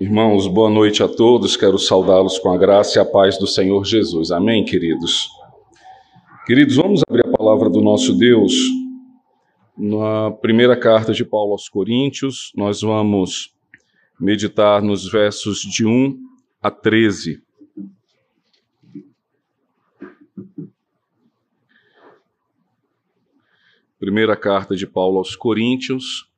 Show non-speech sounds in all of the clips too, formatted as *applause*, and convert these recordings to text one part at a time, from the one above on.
Irmãos, boa noite a todos. Quero saudá-los com a graça e a paz do Senhor Jesus. Amém, queridos. Queridos, vamos abrir a palavra do nosso Deus na primeira carta de Paulo aos Coríntios. Nós vamos meditar nos versos de 1 a 13. Primeira carta de Paulo aos Coríntios,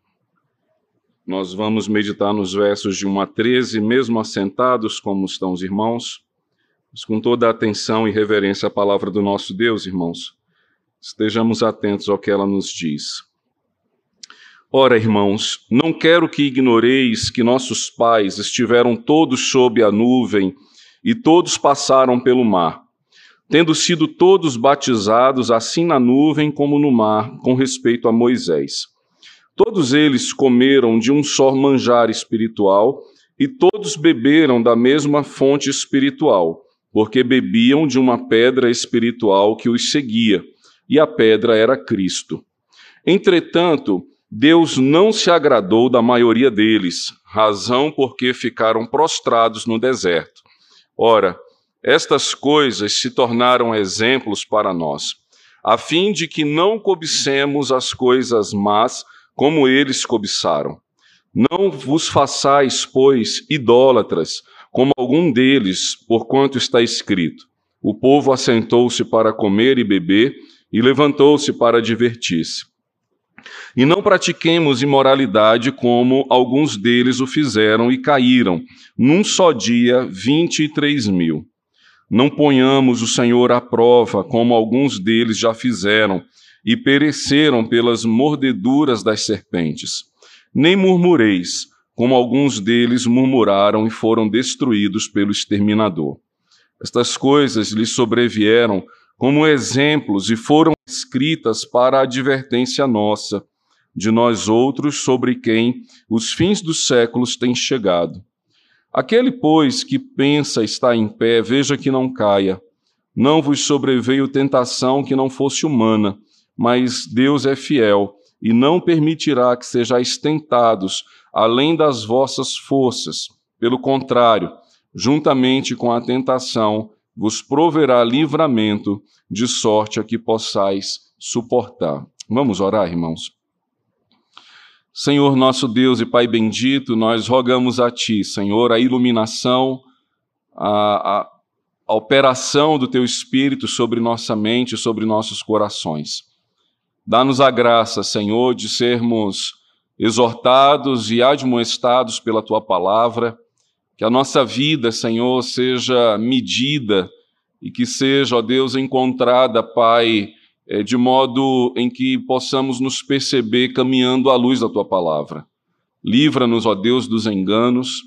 nós vamos meditar nos versos de 1 a 13, mesmo assentados como estão os irmãos, mas com toda a atenção e reverência à palavra do nosso Deus, irmãos. Estejamos atentos ao que ela nos diz. Ora, irmãos, não quero que ignoreis que nossos pais estiveram todos sob a nuvem e todos passaram pelo mar, tendo sido todos batizados assim na nuvem como no mar, com respeito a Moisés Todos eles comeram de um só manjar espiritual e todos beberam da mesma fonte espiritual, porque bebiam de uma pedra espiritual que os seguia, e a pedra era Cristo. Entretanto, Deus não se agradou da maioria deles, razão porque ficaram prostrados no deserto. Ora, estas coisas se tornaram exemplos para nós, a fim de que não cobicemos as coisas más como eles cobiçaram. Não vos façais, pois, idólatras, como algum deles, porquanto está escrito: O povo assentou-se para comer e beber, e levantou-se para divertir-se. E não pratiquemos imoralidade como alguns deles o fizeram e caíram, num só dia, vinte e três mil. Não ponhamos o Senhor à prova, como alguns deles já fizeram, e pereceram pelas mordeduras das serpentes. Nem murmureis, como alguns deles murmuraram e foram destruídos pelo exterminador. Estas coisas lhes sobrevieram como exemplos e foram escritas para advertência nossa, de nós outros sobre quem os fins dos séculos têm chegado. Aquele, pois, que pensa estar em pé, veja que não caia. Não vos sobreveio tentação que não fosse humana, mas Deus é fiel e não permitirá que sejais tentados além das vossas forças. Pelo contrário, juntamente com a tentação, vos proverá livramento, de sorte a que possais suportar. Vamos orar, irmãos. Senhor nosso Deus e Pai bendito, nós rogamos a Ti, Senhor, a iluminação, a, a, a operação do Teu Espírito sobre nossa mente, sobre nossos corações. Dá-nos a graça, Senhor, de sermos exortados e admoestados pela tua palavra, que a nossa vida, Senhor, seja medida e que seja, ó Deus, encontrada, Pai, eh, de modo em que possamos nos perceber caminhando à luz da tua palavra. Livra-nos, ó Deus, dos enganos,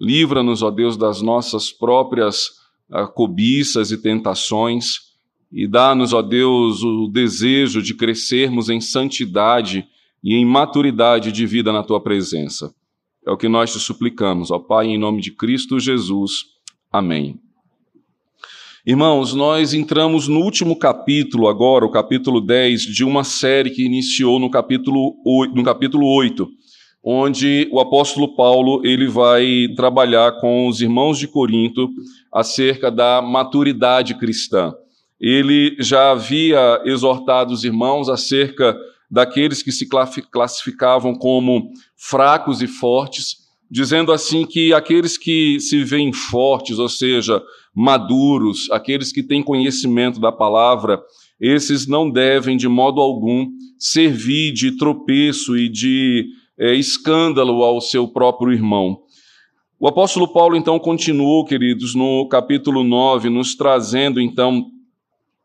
livra-nos, ó Deus, das nossas próprias ah, cobiças e tentações e dá-nos, ó Deus, o desejo de crescermos em santidade e em maturidade de vida na tua presença. É o que nós te suplicamos, ó Pai, em nome de Cristo Jesus. Amém. Irmãos, nós entramos no último capítulo agora, o capítulo 10, de uma série que iniciou no capítulo 8, no capítulo 8 onde o apóstolo Paulo ele vai trabalhar com os irmãos de Corinto acerca da maturidade cristã ele já havia exortado os irmãos acerca daqueles que se classificavam como fracos e fortes, dizendo assim que aqueles que se veem fortes, ou seja, maduros, aqueles que têm conhecimento da palavra, esses não devem de modo algum servir de tropeço e de é, escândalo ao seu próprio irmão. O apóstolo Paulo então continuou, queridos, no capítulo 9, nos trazendo então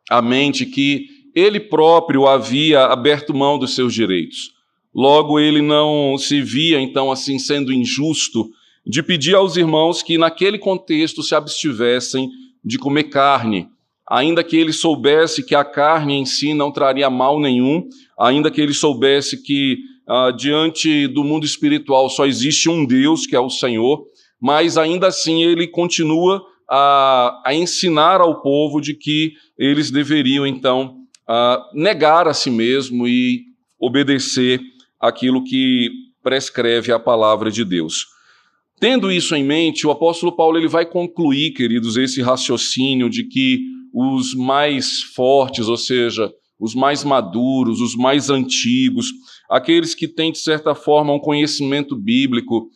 a mente que ele próprio havia aberto mão dos seus direitos. Logo, ele não se via, então, assim, sendo injusto de pedir aos irmãos que, naquele contexto, se abstivessem de comer carne, ainda que ele soubesse que a carne em si não traria mal nenhum, ainda que ele soubesse que ah, diante do mundo espiritual só existe um Deus, que é o Senhor, mas ainda assim ele continua a, a ensinar ao povo de que eles deveriam, então, negar a si mesmo e obedecer aquilo que prescreve a palavra de Deus. Tendo isso em mente, o apóstolo Paulo ele vai concluir, queridos, esse raciocínio de que os mais fortes, ou seja, os mais maduros, os mais antigos, aqueles que têm, de certa forma, um conhecimento bíblico,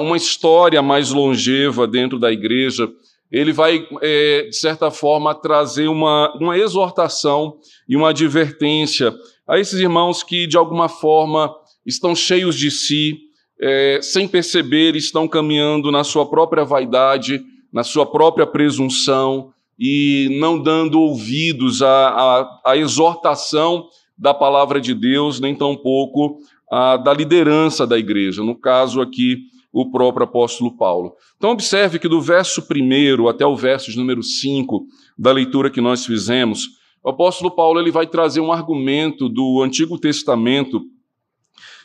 uma história mais longeva dentro da igreja, ele vai, é, de certa forma, trazer uma, uma exortação e uma advertência a esses irmãos que, de alguma forma, estão cheios de si, é, sem perceber, estão caminhando na sua própria vaidade, na sua própria presunção e não dando ouvidos à, à, à exortação da palavra de Deus, nem tampouco a, da liderança da igreja, no caso aqui, o próprio apóstolo Paulo. Então, observe que do verso 1 até o verso número 5 da leitura que nós fizemos, o apóstolo Paulo ele vai trazer um argumento do Antigo Testamento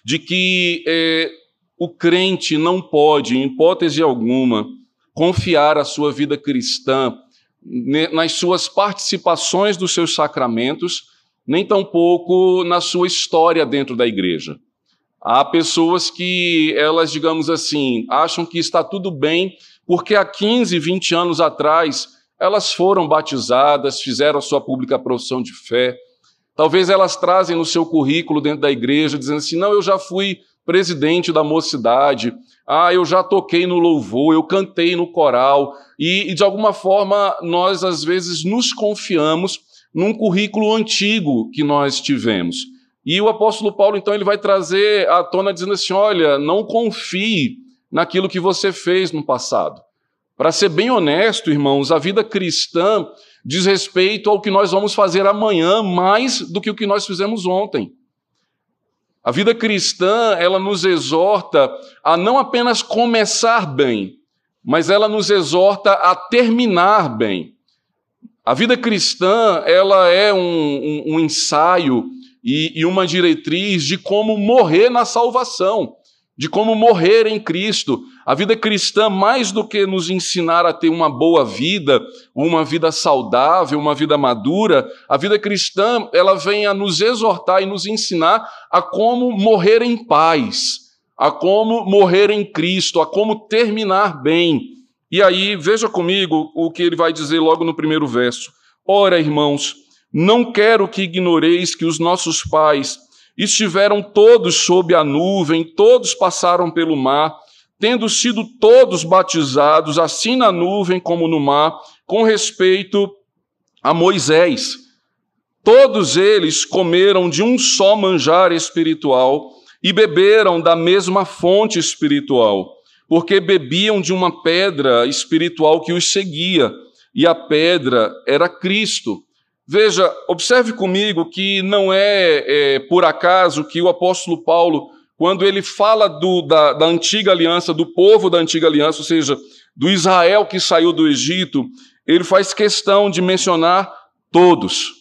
de que é, o crente não pode, em hipótese alguma, confiar a sua vida cristã nas suas participações dos seus sacramentos, nem tampouco na sua história dentro da igreja. Há pessoas que elas, digamos assim, acham que está tudo bem porque há 15, 20 anos atrás elas foram batizadas, fizeram a sua pública profissão de fé. Talvez elas trazem no seu currículo dentro da igreja dizendo assim: "Não, eu já fui presidente da mocidade, ah, eu já toquei no louvor, eu cantei no coral", e, e de alguma forma nós às vezes nos confiamos num currículo antigo que nós tivemos. E o apóstolo Paulo, então, ele vai trazer à tona dizendo assim: olha, não confie naquilo que você fez no passado. Para ser bem honesto, irmãos, a vida cristã diz respeito ao que nós vamos fazer amanhã mais do que o que nós fizemos ontem. A vida cristã, ela nos exorta a não apenas começar bem, mas ela nos exorta a terminar bem. A vida cristã, ela é um, um, um ensaio e, e uma diretriz de como morrer na salvação, de como morrer em Cristo. A vida cristã, mais do que nos ensinar a ter uma boa vida, uma vida saudável, uma vida madura, a vida cristã, ela vem a nos exortar e nos ensinar a como morrer em paz, a como morrer em Cristo, a como terminar bem. E aí, veja comigo o que ele vai dizer logo no primeiro verso. Ora, irmãos, não quero que ignoreis que os nossos pais estiveram todos sob a nuvem, todos passaram pelo mar, tendo sido todos batizados, assim na nuvem como no mar, com respeito a Moisés. Todos eles comeram de um só manjar espiritual e beberam da mesma fonte espiritual, porque bebiam de uma pedra espiritual que os seguia, e a pedra era Cristo. Veja, observe comigo que não é, é, por acaso que o apóstolo Paulo, quando ele fala do, da, da antiga aliança, do povo da antiga aliança, ou seja, do Israel que saiu do Egito, ele faz questão de mencionar todos.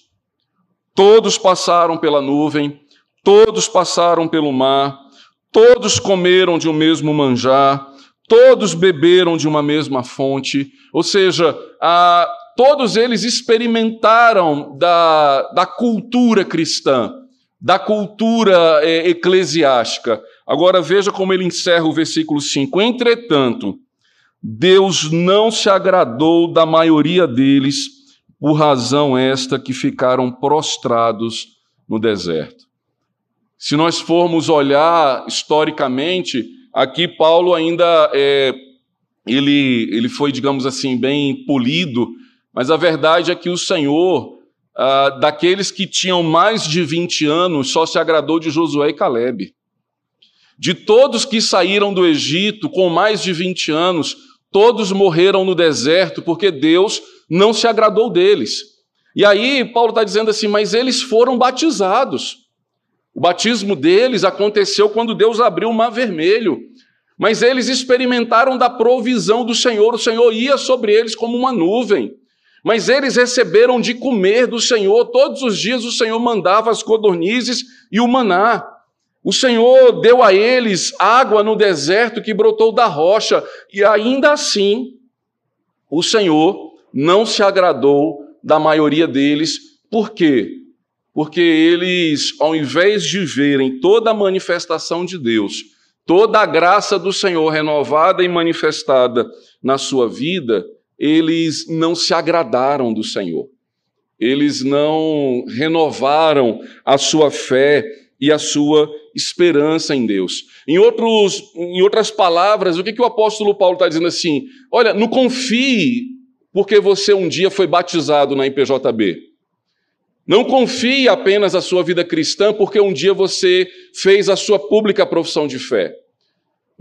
Todos passaram pela nuvem, todos passaram pelo mar, todos comeram de um mesmo manjar, todos beberam de uma mesma fonte. Ou seja, a, todos eles experimentaram da, da cultura cristã, da cultura é, eclesiástica. Agora veja como ele encerra o versículo 5. Entretanto, Deus não se agradou da maioria deles, por razão esta que ficaram prostrados no deserto. Se nós formos olhar historicamente, aqui Paulo ainda é, ele, ele foi, digamos assim, bem polido mas a verdade é que o Senhor, ah, daqueles que tinham mais de 20 anos, só se agradou de Josué e Caleb. De todos que saíram do Egito com mais de 20 anos, todos morreram no deserto porque Deus não se agradou deles. E aí Paulo está dizendo assim, mas eles foram batizados. O batismo deles aconteceu quando Deus abriu o mar vermelho. Mas eles experimentaram da provisão do Senhor, o Senhor ia sobre eles como uma nuvem. Mas eles receberam de comer do Senhor, todos os dias o Senhor mandava as codornizes e o maná. O Senhor deu a eles água no deserto que brotou da rocha, e ainda assim, o Senhor não se agradou da maioria deles. Por quê? Porque eles, ao invés de verem toda a manifestação de Deus, toda a graça do Senhor renovada e manifestada na sua vida, eles não se agradaram do Senhor. Eles não renovaram a sua fé e a sua esperança em Deus. Em, outros, em outras palavras, o que, que o apóstolo Paulo está dizendo assim? Olha, não confie porque você um dia foi batizado na IPJB. Não confie apenas a sua vida cristã porque um dia você fez a sua pública profissão de fé.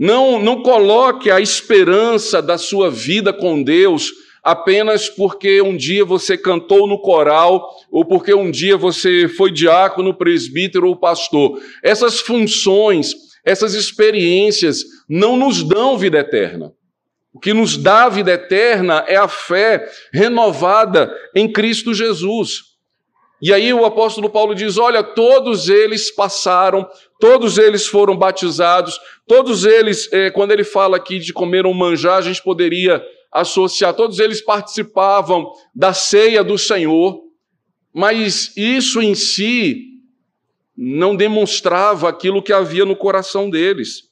Não, não coloque a esperança da sua vida com Deus apenas porque um dia você cantou no coral ou porque um dia você foi diácono, presbítero ou pastor. Essas funções, essas experiências não nos dão vida eterna. O que nos dá vida eterna é a fé renovada em Cristo Jesus. E aí o apóstolo Paulo diz: Olha, todos eles passaram, todos eles foram batizados, todos eles, eh, quando ele fala aqui de comer um manjar, a gente poderia associar, todos eles participavam da ceia do Senhor, mas isso em si não demonstrava aquilo que havia no coração deles.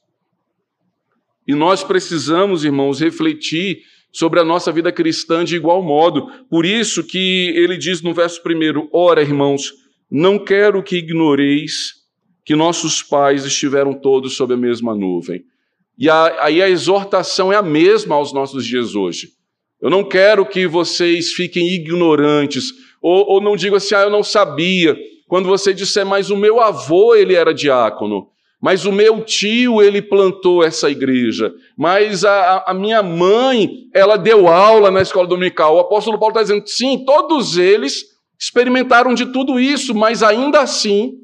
E nós precisamos, irmãos, refletir sobre a nossa vida cristã de igual modo. Por isso que ele diz no verso primeiro: Ora, irmãos, não quero que ignoreis que nossos pais estiveram todos sob a mesma nuvem. E aí a exortação é a mesma aos nossos dias hoje. Eu não quero que vocês fiquem ignorantes, ou, ou não digo assim, ah, eu não sabia. Quando você disser, mas o meu avô, ele era diácono, mas o meu tio, ele plantou essa igreja, mas a, a minha mãe, ela deu aula na escola dominical. O apóstolo Paulo está dizendo, sim, todos eles experimentaram de tudo isso, mas ainda assim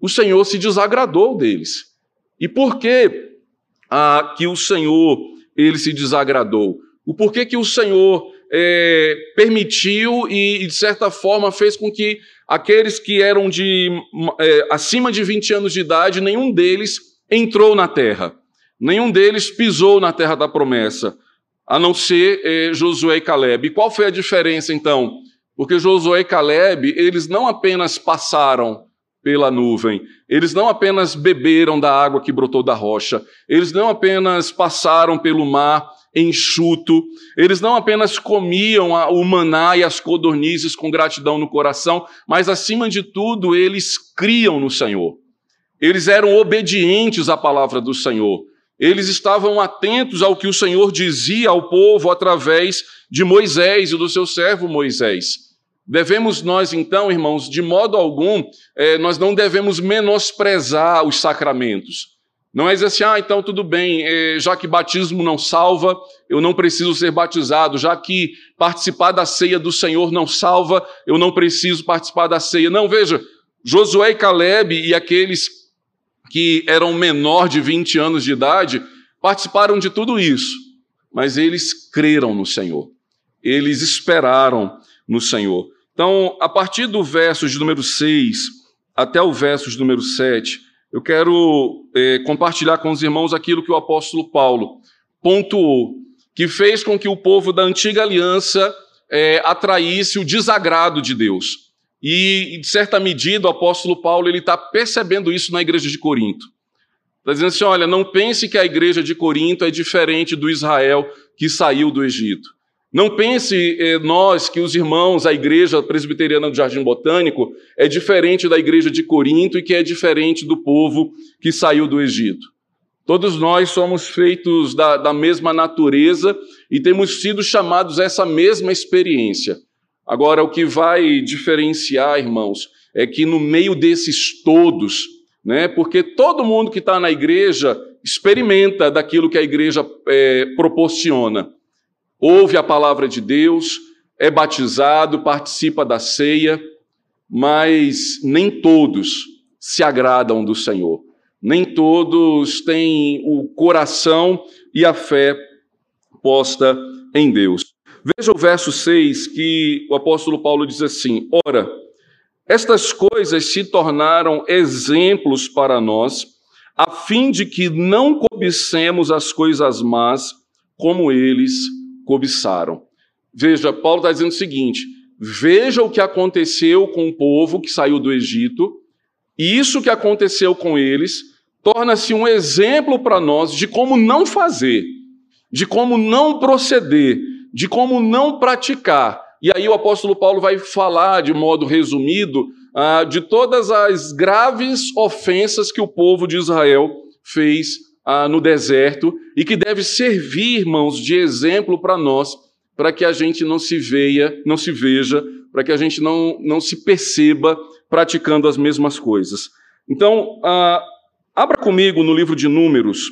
o Senhor se desagradou deles. E por quê? ah, que o Senhor ele se desagradou. O porquê que o Senhor é, permitiu e, de certa forma, fez com que aqueles que eram de é, acima de 20 anos de idade, nenhum deles entrou na terra. Nenhum deles pisou na terra da promessa, a não ser é, Josué e Caleb. E qual foi a diferença, então? Porque Josué e Caleb, eles não apenas passaram pela nuvem. Eles não apenas beberam da água que brotou da rocha, eles não apenas passaram pelo mar enxuto, eles não apenas comiam o maná e as codornizes com gratidão no coração, mas acima de tudo eles criam no Senhor. Eles eram obedientes à palavra do Senhor. Eles estavam atentos ao que o Senhor dizia ao povo através de Moisés e do seu servo Moisés. Devemos nós, então, irmãos, de modo algum, eh, nós não devemos menosprezar os sacramentos. Não é dizer assim, ah, então tudo bem, eh, já que batismo não salva, eu não preciso ser batizado, já que participar da ceia do Senhor não salva, eu não preciso participar da ceia. Não, veja, Josué e Caleb e aqueles que eram menor de 20 anos de idade participaram de tudo isso, mas eles creram no Senhor, eles esperaram no Senhor. Então, a partir do verso de número 6 até o verso de número 7, eu quero é, compartilhar com os irmãos aquilo que o apóstolo Paulo pontuou, que fez com que o povo da antiga aliança é, atraísse o desagrado de Deus. E, de certa medida, o apóstolo Paulo ele está percebendo isso na igreja de Corinto. Está dizendo assim: olha, não pense que a igreja de Corinto é diferente do Israel que saiu do Egito. Não pense eh, nós que os irmãos, a igreja presbiteriana do Jardim Botânico é diferente da igreja de Corinto e que é diferente do povo que saiu do Egito. Todos nós somos feitos da, da mesma natureza e temos sido chamados a essa mesma experiência. Agora, o que vai diferenciar, irmãos, é que no meio desses todos, né, porque todo mundo que está na igreja experimenta daquilo que a igreja é, proporciona ouve a palavra de Deus, é batizado, participa da ceia, mas nem todos se agradam do Senhor. Nem todos têm o coração e a fé posta em Deus. Veja o verso 6 que o apóstolo Paulo diz assim: Ora, estas coisas se tornaram exemplos para nós, a fim de que não cobicemos as coisas más como eles cobiçaram. Veja, Paulo está dizendo o seguinte: veja o que aconteceu com o povo que saiu do Egito, e isso que aconteceu com eles torna-se um exemplo para nós de como não fazer, de como não proceder, de como não praticar. E aí o apóstolo Paulo vai falar de modo resumido ah, de todas as graves ofensas que o povo de Israel fez ah, no deserto e que deve servir, irmãos, de exemplo para nós, para que a gente não se veja, não se veja, para que a gente não, não se perceba praticando as mesmas coisas. Então, ah, abra comigo no livro de Números,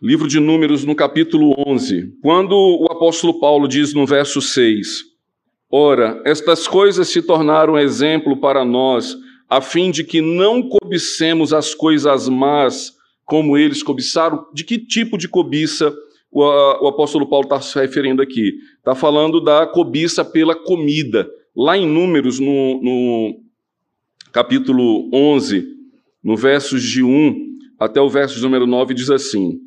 livro de Números, no capítulo 11, quando o apóstolo Paulo diz no verso 6: Ora, estas coisas se tornaram exemplo para nós, a fim de que não cobicemos as coisas más como eles cobiçaram. De que tipo de cobiça o, o apóstolo Paulo está se referindo aqui? Está falando da cobiça pela comida. Lá em Números, no, no capítulo 11, no versos de 1 até o verso número 9, diz assim: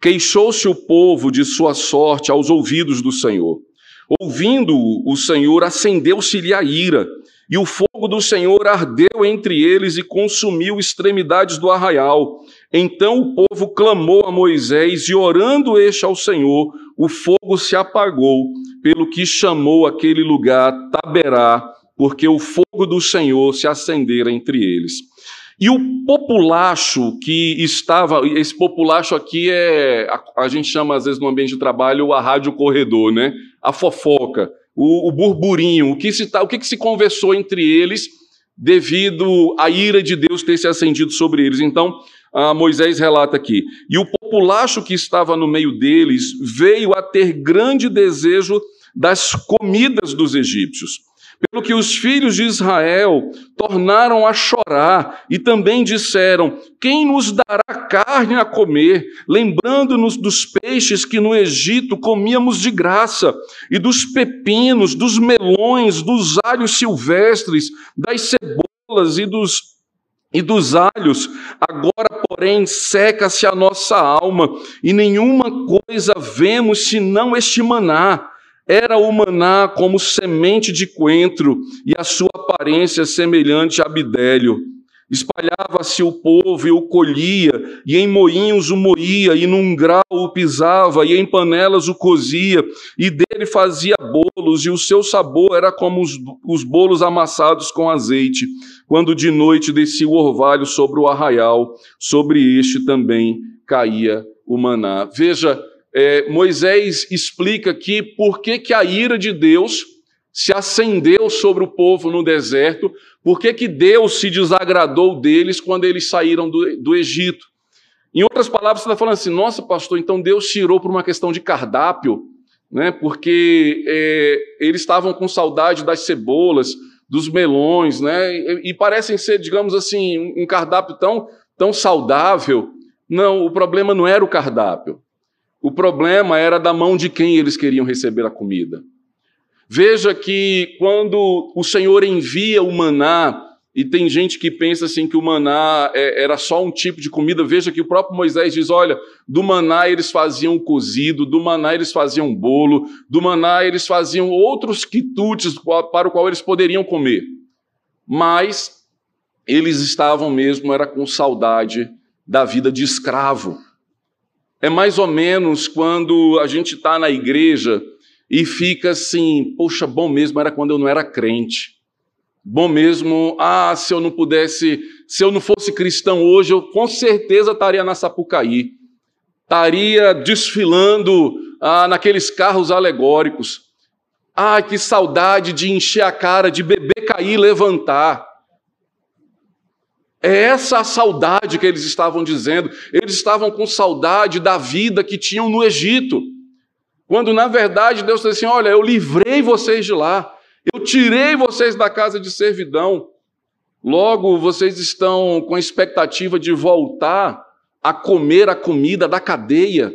Queixou-se o povo de sua sorte aos ouvidos do Senhor. Ouvindo o Senhor, acendeu-se-lhe a ira e o fogo do Senhor ardeu entre eles e consumiu extremidades do arraial. Então o povo clamou a Moisés, e orando este ao Senhor, o fogo se apagou, pelo que chamou aquele lugar Taberá, porque o fogo do Senhor se acendera entre eles. E o populacho que estava, esse populacho aqui é, a, a gente chama às vezes no ambiente de trabalho a rádio corredor, né? A fofoca o, o burburinho, o que, se, tá, o que, que se conversou entre eles devido à ira de Deus ter se acendido sobre eles. Então, ah, Moisés relata aqui: e o populacho que estava no meio deles veio a ter grande desejo das comidas dos egípcios pelo que os filhos de Israel tornaram a chorar e também disseram: Quem nos dará carne a comer? Lembrando-nos dos peixes que no Egito comíamos de graça, e dos pepinos, dos melões, dos alhos silvestres, das cebolas e dos e dos alhos, agora, porém, seca-se a nossa alma, e nenhuma coisa vemos senão este maná era o maná como semente de coentro e a sua aparência semelhante a bidélio. Espalhava-se o povo e o colhia, e em moinhos o moía, e num grau o pisava, e em panelas o cozia, e dele fazia bolos, e o seu sabor era como os, os bolos amassados com azeite, quando de noite descia o orvalho sobre o arraial, sobre este também caía o maná. Veja é, Moisés explica aqui por que, que a ira de Deus se acendeu sobre o povo no deserto, por que, que Deus se desagradou deles quando eles saíram do, do Egito. Em outras palavras, você está falando assim, nossa, pastor, então Deus tirou por uma questão de cardápio, né? porque é, eles estavam com saudade das cebolas, dos melões, né? e, e parecem ser, digamos assim, um cardápio tão, tão saudável. Não, o problema não era o cardápio. O problema era da mão de quem eles queriam receber a comida. Veja que quando o Senhor envia o maná, e tem gente que pensa assim que o maná é, era só um tipo de comida, veja que o próprio Moisés diz: olha, do maná eles faziam cozido, do maná eles faziam bolo, do maná eles faziam outros quitutes para o qual eles poderiam comer. Mas eles estavam mesmo, era com saudade da vida de escravo. É mais ou menos quando a gente está na igreja e fica assim, poxa, bom mesmo era quando eu não era crente. Bom mesmo, ah, se eu não pudesse, se eu não fosse cristão hoje, eu com certeza estaria na Sapucaí. Estaria desfilando ah, naqueles carros alegóricos. Ah, que saudade de encher a cara, de beber, cair, levantar. É essa a saudade que eles estavam dizendo. Eles estavam com saudade da vida que tinham no Egito. Quando na verdade Deus disse assim: Olha, eu livrei vocês de lá, eu tirei vocês da casa de servidão. Logo, vocês estão com a expectativa de voltar a comer a comida da cadeia,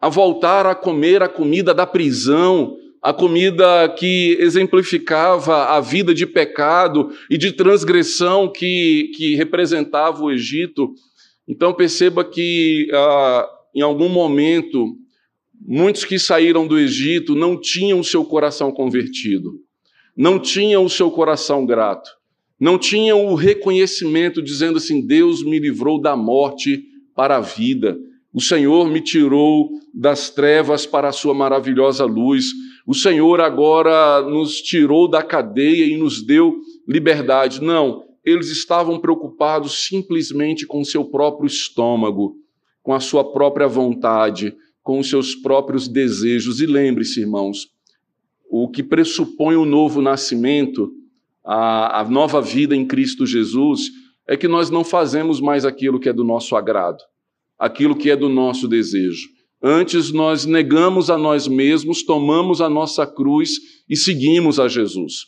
a voltar a comer a comida da prisão, a comida que exemplificava a vida de pecado e de transgressão que, que representava o Egito. Então perceba que ah, em algum momento muitos que saíram do Egito não tinham o seu coração convertido, não tinham o seu coração grato. não tinham o reconhecimento dizendo assim: Deus me livrou da morte para a vida. O Senhor me tirou das trevas para a sua maravilhosa luz. O Senhor agora nos tirou da cadeia e nos deu liberdade. Não, eles estavam preocupados simplesmente com seu próprio estômago, com a sua própria vontade, com os seus próprios desejos. E lembre-se, irmãos, o que pressupõe o novo nascimento, a, a nova vida em Cristo Jesus, é que nós não fazemos mais aquilo que é do nosso agrado aquilo que é do nosso desejo. Antes nós negamos a nós mesmos, tomamos a nossa cruz e seguimos a Jesus.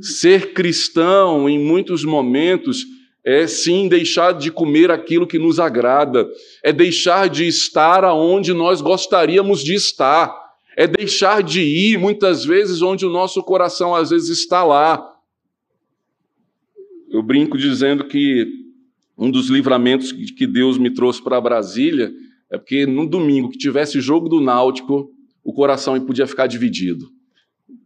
Ser cristão, em muitos momentos, é sim deixar de comer aquilo que nos agrada, é deixar de estar aonde nós gostaríamos de estar, é deixar de ir muitas vezes onde o nosso coração às vezes está lá. Eu brinco dizendo que um dos livramentos que Deus me trouxe para Brasília é porque no domingo que tivesse jogo do Náutico, o coração podia ficar dividido.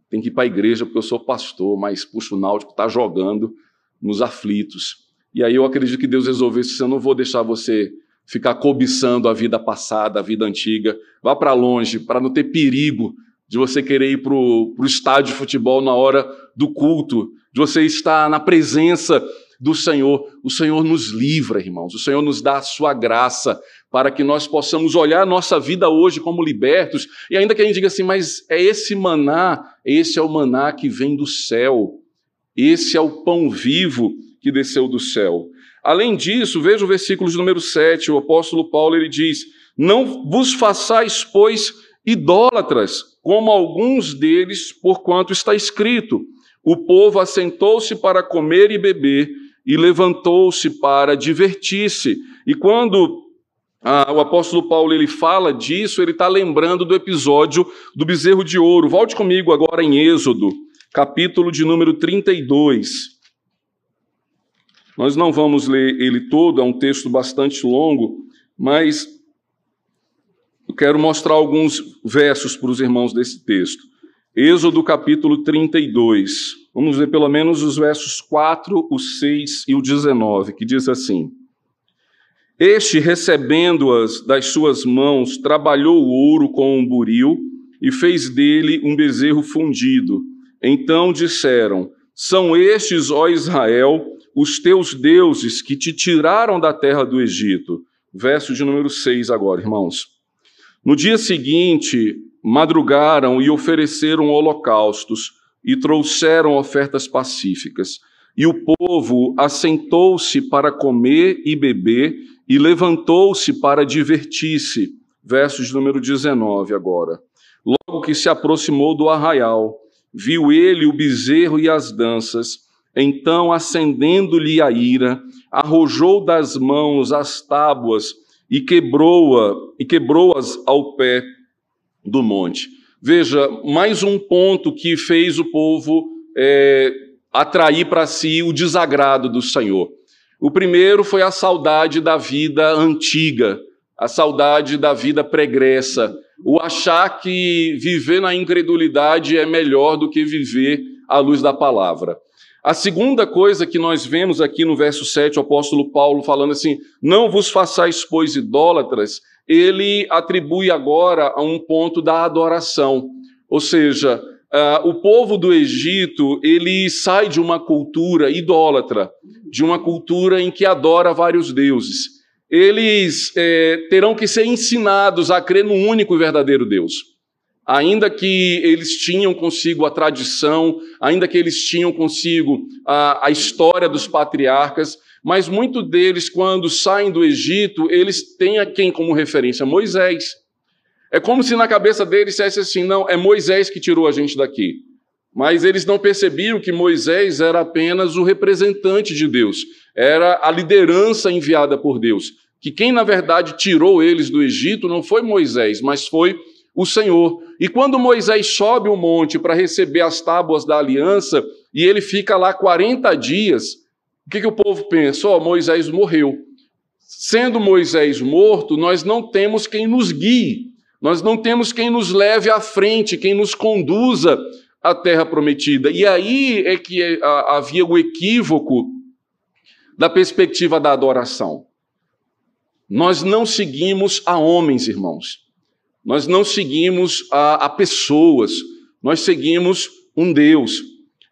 Tem que ir para a igreja porque eu sou pastor, mas puxa, o Náutico está jogando nos aflitos. E aí eu acredito que Deus resolveu isso. Eu não vou deixar você ficar cobiçando a vida passada, a vida antiga. Vá para longe, para não ter perigo de você querer ir para o estádio de futebol na hora do culto, de você estar na presença do Senhor. O Senhor nos livra, irmãos. O Senhor nos dá a sua graça para que nós possamos olhar a nossa vida hoje como libertos. E ainda que a gente diga assim, mas é esse maná, esse é o maná que vem do céu. Esse é o pão vivo que desceu do céu. Além disso, veja o versículo de número 7, o apóstolo Paulo ele diz: Não vos façais, pois, idólatras, como alguns deles, porquanto está escrito: O povo assentou-se para comer e beber, e levantou-se para divertir-se. E quando ah, o apóstolo Paulo ele fala disso, ele está lembrando do episódio do bezerro de ouro. Volte comigo agora em Êxodo, capítulo de número 32. Nós não vamos ler ele todo, é um texto bastante longo, mas eu quero mostrar alguns versos para os irmãos desse texto. Êxodo capítulo 32. Vamos ver pelo menos os versos 4, o 6 e o 19, que diz assim: Este, recebendo-as das suas mãos, trabalhou o ouro com um buril e fez dele um bezerro fundido. Então disseram: São estes, ó Israel, os teus deuses que te tiraram da terra do Egito. Verso de número 6 agora, irmãos. No dia seguinte, madrugaram e ofereceram holocaustos e trouxeram ofertas pacíficas. E o povo assentou-se para comer e beber e levantou-se para divertir-se. Versos número 19 agora. Logo que se aproximou do arraial, viu ele o bezerro e as danças. Então, acendendo-lhe a ira, arrojou das mãos as tábuas e quebrou-a e quebrou-as ao pé do monte. Veja, mais um ponto que fez o povo é, atrair para si o desagrado do Senhor. O primeiro foi a saudade da vida antiga, a saudade da vida pregressa, o achar que viver na incredulidade é melhor do que viver à luz da palavra. A segunda coisa que nós vemos aqui no verso 7, o apóstolo Paulo falando assim: Não vos façais, pois, idólatras, ele atribui agora a um ponto da adoração. Ou seja, uh, o povo do Egito, ele sai de uma cultura idólatra, de uma cultura em que adora vários deuses. Eles eh, terão que ser ensinados a crer no único e verdadeiro Deus. Ainda que eles tinham consigo a tradição, ainda que eles tinham consigo a, a história dos patriarcas, mas muitos deles, quando saem do Egito, eles têm a quem como referência? Moisés. É como se na cabeça deles dissesse assim: não, é Moisés que tirou a gente daqui. Mas eles não percebiam que Moisés era apenas o representante de Deus, era a liderança enviada por Deus. Que quem na verdade tirou eles do Egito não foi Moisés, mas foi o Senhor. E quando Moisés sobe o monte para receber as tábuas da aliança, e ele fica lá 40 dias, o que, que o povo pensa? Oh, Moisés morreu. Sendo Moisés morto, nós não temos quem nos guie, nós não temos quem nos leve à frente, quem nos conduza a terra prometida. E aí é que é, havia o equívoco da perspectiva da adoração. Nós não seguimos a homens, irmãos. Nós não seguimos a, a pessoas. Nós seguimos um Deus.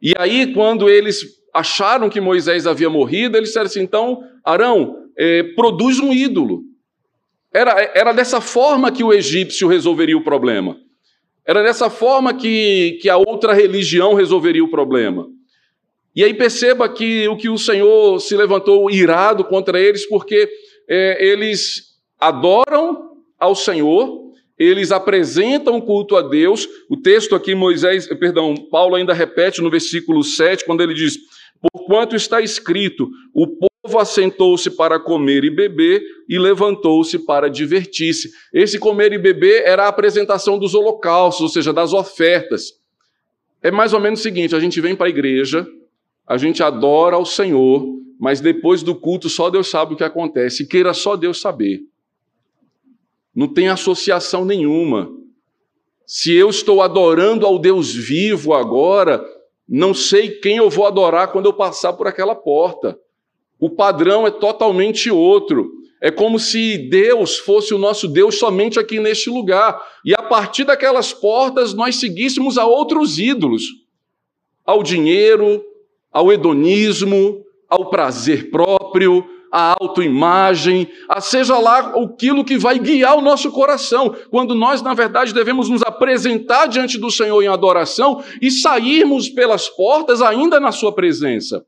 E aí, quando eles acharam que Moisés havia morrido, eles disseram assim: então, Arão, é, produz um ídolo. Era, era dessa forma que o egípcio resolveria o problema. Era dessa forma que, que a outra religião resolveria o problema. E aí perceba que o que o Senhor se levantou irado contra eles, porque é, eles adoram ao Senhor, eles apresentam culto a Deus. O texto aqui, Moisés, perdão, Paulo ainda repete no versículo 7, quando ele diz: Porquanto está escrito, o povo assentou-se para comer e beber e levantou-se para divertir-se. Esse comer e beber era a apresentação dos holocaustos, ou seja, das ofertas. É mais ou menos o seguinte: a gente vem para a igreja, a gente adora ao Senhor, mas depois do culto só Deus sabe o que acontece, e queira só Deus saber. Não tem associação nenhuma. Se eu estou adorando ao Deus vivo agora, não sei quem eu vou adorar quando eu passar por aquela porta. O padrão é totalmente outro. É como se Deus fosse o nosso Deus somente aqui neste lugar. E a partir daquelas portas nós seguíssemos a outros ídolos, ao dinheiro, ao hedonismo, ao prazer próprio, à autoimagem, a seja lá aquilo que vai guiar o nosso coração, quando nós, na verdade, devemos nos apresentar diante do Senhor em adoração e sairmos pelas portas ainda na Sua presença.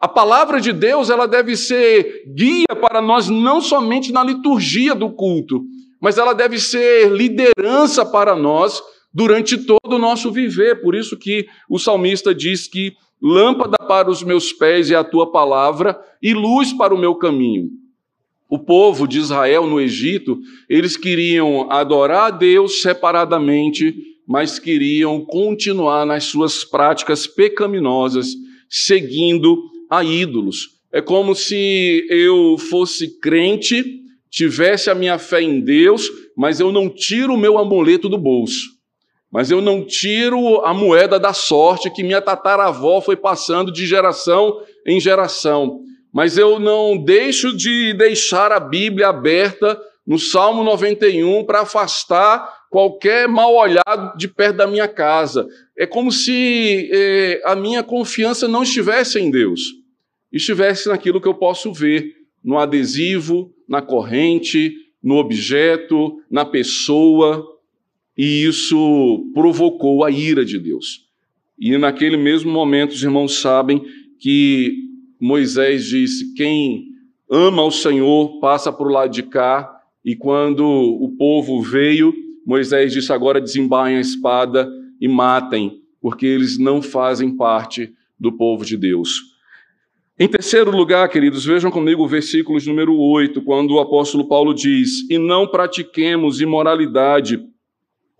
A palavra de Deus, ela deve ser guia para nós não somente na liturgia do culto, mas ela deve ser liderança para nós durante todo o nosso viver. Por isso que o salmista diz que lâmpada para os meus pés é a tua palavra e luz para o meu caminho. O povo de Israel no Egito, eles queriam adorar a Deus separadamente, mas queriam continuar nas suas práticas pecaminosas, seguindo a ídolos. É como se eu fosse crente, tivesse a minha fé em Deus, mas eu não tiro o meu amuleto do bolso mas eu não tiro a moeda da sorte que minha tataravó foi passando de geração em geração. Mas eu não deixo de deixar a Bíblia aberta no Salmo 91 para afastar qualquer mal olhado de perto da minha casa. É como se eh, a minha confiança não estivesse em Deus, estivesse naquilo que eu posso ver, no adesivo, na corrente, no objeto, na pessoa, e isso provocou a ira de Deus. E naquele mesmo momento, os irmãos sabem que Moisés disse: Quem ama o Senhor passa para o lado de cá. E quando o povo veio, Moisés disse: Agora desembaiem a espada e matem, porque eles não fazem parte do povo de Deus. Em terceiro lugar, queridos, vejam comigo o versículo número 8, quando o apóstolo Paulo diz: E não pratiquemos imoralidade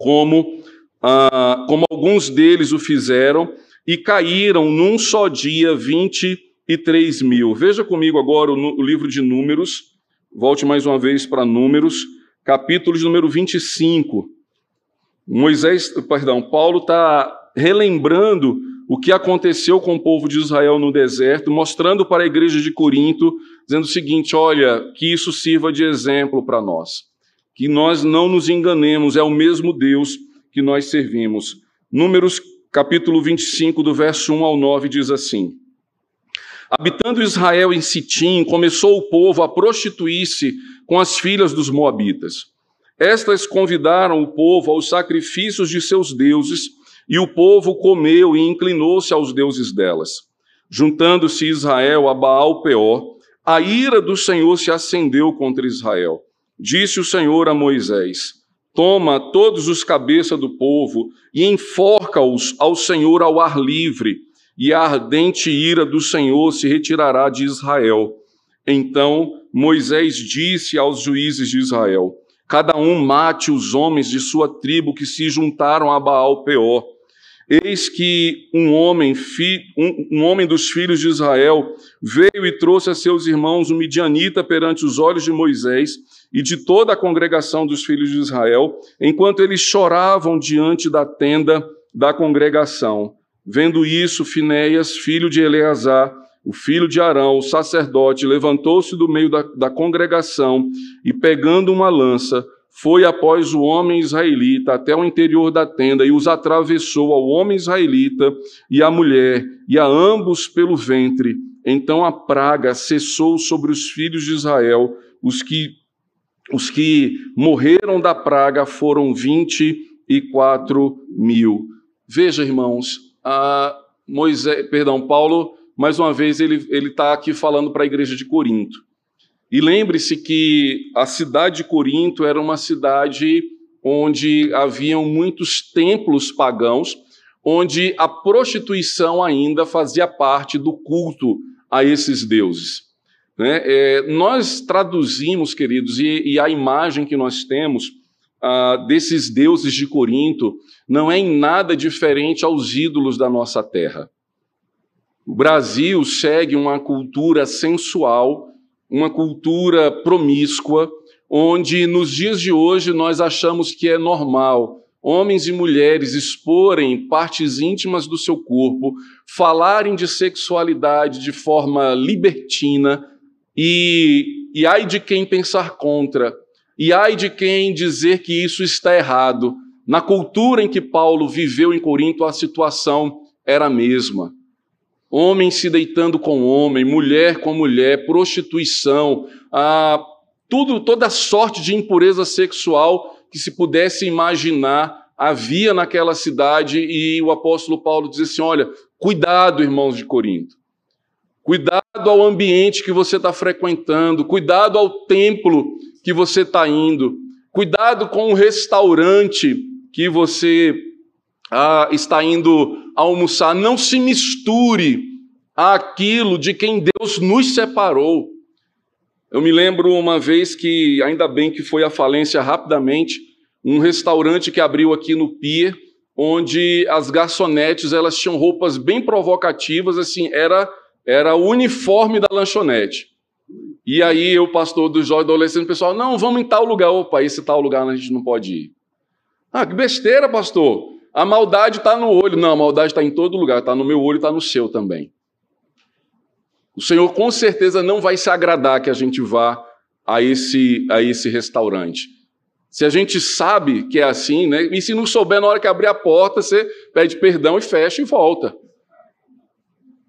como, ah, como alguns deles o fizeram, e caíram num só dia 23 mil. Veja comigo agora o, o livro de Números, volte mais uma vez para Números, capítulo de número 25. Moisés, perdão, Paulo está relembrando o que aconteceu com o povo de Israel no deserto, mostrando para a igreja de Corinto, dizendo o seguinte: olha, que isso sirva de exemplo para nós que nós não nos enganemos, é o mesmo Deus que nós servimos. Números capítulo 25, do verso 1 ao 9, diz assim: Habitando Israel em Sitim, começou o povo a prostituir-se com as filhas dos moabitas. Estas convidaram o povo aos sacrifícios de seus deuses, e o povo comeu e inclinou-se aos deuses delas. Juntando-se Israel a Baal Peor, a ira do Senhor se acendeu contra Israel. Disse o Senhor a Moisés: Toma todos os cabeças do povo e enforca-os ao Senhor ao ar livre, e a ardente ira do Senhor se retirará de Israel. Então Moisés disse aos juízes de Israel: Cada um mate os homens de sua tribo que se juntaram a Baal Peor. Eis que um homem, um, um, homem dos filhos de Israel veio e trouxe a seus irmãos o um midianita perante os olhos de Moisés e de toda a congregação dos filhos de Israel, enquanto eles choravam diante da tenda da congregação. Vendo isso, Finéias, filho de Eleazar, o filho de Arão, o sacerdote, levantou-se do meio da, da congregação e, pegando uma lança, foi após o homem israelita até o interior da tenda e os atravessou ao homem israelita e à mulher, e a ambos pelo ventre. Então a praga cessou sobre os filhos de Israel, os que, os que morreram da praga foram vinte e quatro mil. Veja, irmãos, Moisés, perdão, Paulo, mais uma vez, ele está aqui falando para a igreja de Corinto. E lembre-se que a cidade de Corinto era uma cidade onde haviam muitos templos pagãos, onde a prostituição ainda fazia parte do culto a esses deuses. Né? É, nós traduzimos, queridos, e, e, a imagem que nós temos ah, desses deuses de Corinto não é em nada diferente aos ídolos da nossa terra. O Brasil segue uma cultura sensual uma cultura promíscua, onde nos dias de hoje nós achamos que é normal homens e mulheres exporem partes íntimas do seu corpo, falarem de sexualidade de forma libertina e, e ai de quem pensar contra, e ai de quem dizer que isso está errado. Na cultura em que Paulo viveu em Corinto, a situação era a mesma homem se deitando com homem, mulher com mulher, prostituição, ah, tudo, toda sorte de impureza sexual que se pudesse imaginar havia naquela cidade e o apóstolo Paulo diz assim: olha, cuidado, irmãos de Corinto, cuidado ao ambiente que você está frequentando, cuidado ao templo que você está indo, cuidado com o restaurante que você ah, está indo almoçar, não se misture àquilo de quem Deus nos separou. Eu me lembro uma vez que, ainda bem que foi à falência rapidamente, um restaurante que abriu aqui no Pier, onde as garçonetes elas tinham roupas bem provocativas, assim, era era o uniforme da lanchonete. E aí eu, pastor do Jó adolescente, o pessoal, não, vamos em tal lugar. Opa, esse tal lugar a gente não pode ir. Ah, que besteira, pastor. A maldade está no olho. Não, a maldade está em todo lugar. Está no meu olho, está no seu também. O Senhor com certeza não vai se agradar que a gente vá a esse, a esse restaurante. Se a gente sabe que é assim, né? E se não souber, na hora que abrir a porta, você pede perdão e fecha e volta.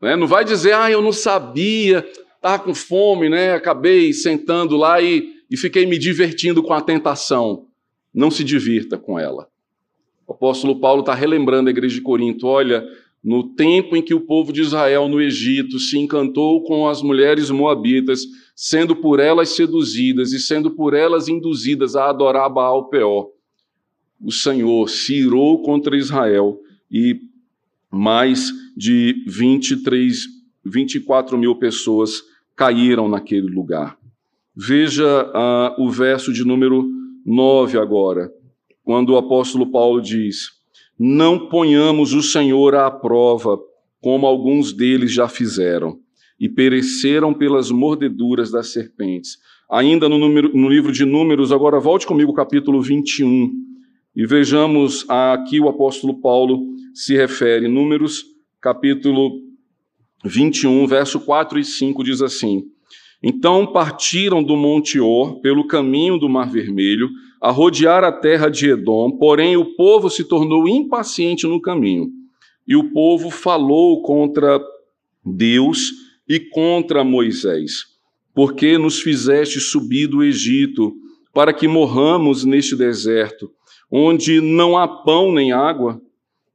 Né? Não vai dizer, ah, eu não sabia, estava com fome, né? Acabei sentando lá e, e fiquei me divertindo com a tentação. Não se divirta com ela. O apóstolo Paulo está relembrando a igreja de Corinto: olha, no tempo em que o povo de Israel no Egito se encantou com as mulheres moabitas, sendo por elas seduzidas e sendo por elas induzidas a adorar Baal Peor, o Senhor se irou contra Israel e mais de 23, 24 mil pessoas caíram naquele lugar. Veja uh, o verso de número 9 agora quando o apóstolo Paulo diz: Não ponhamos o Senhor à prova, como alguns deles já fizeram, e pereceram pelas mordeduras das serpentes. Ainda no, número, no livro de Números, agora volte comigo, capítulo 21, e vejamos aqui o apóstolo Paulo se refere. Números, capítulo 21, verso 4 e 5 diz assim: Então partiram do Monte Or pelo caminho do Mar Vermelho a rodear a terra de Edom, porém o povo se tornou impaciente no caminho. E o povo falou contra Deus e contra Moisés, porque nos fizeste subir do Egito, para que morramos neste deserto, onde não há pão nem água,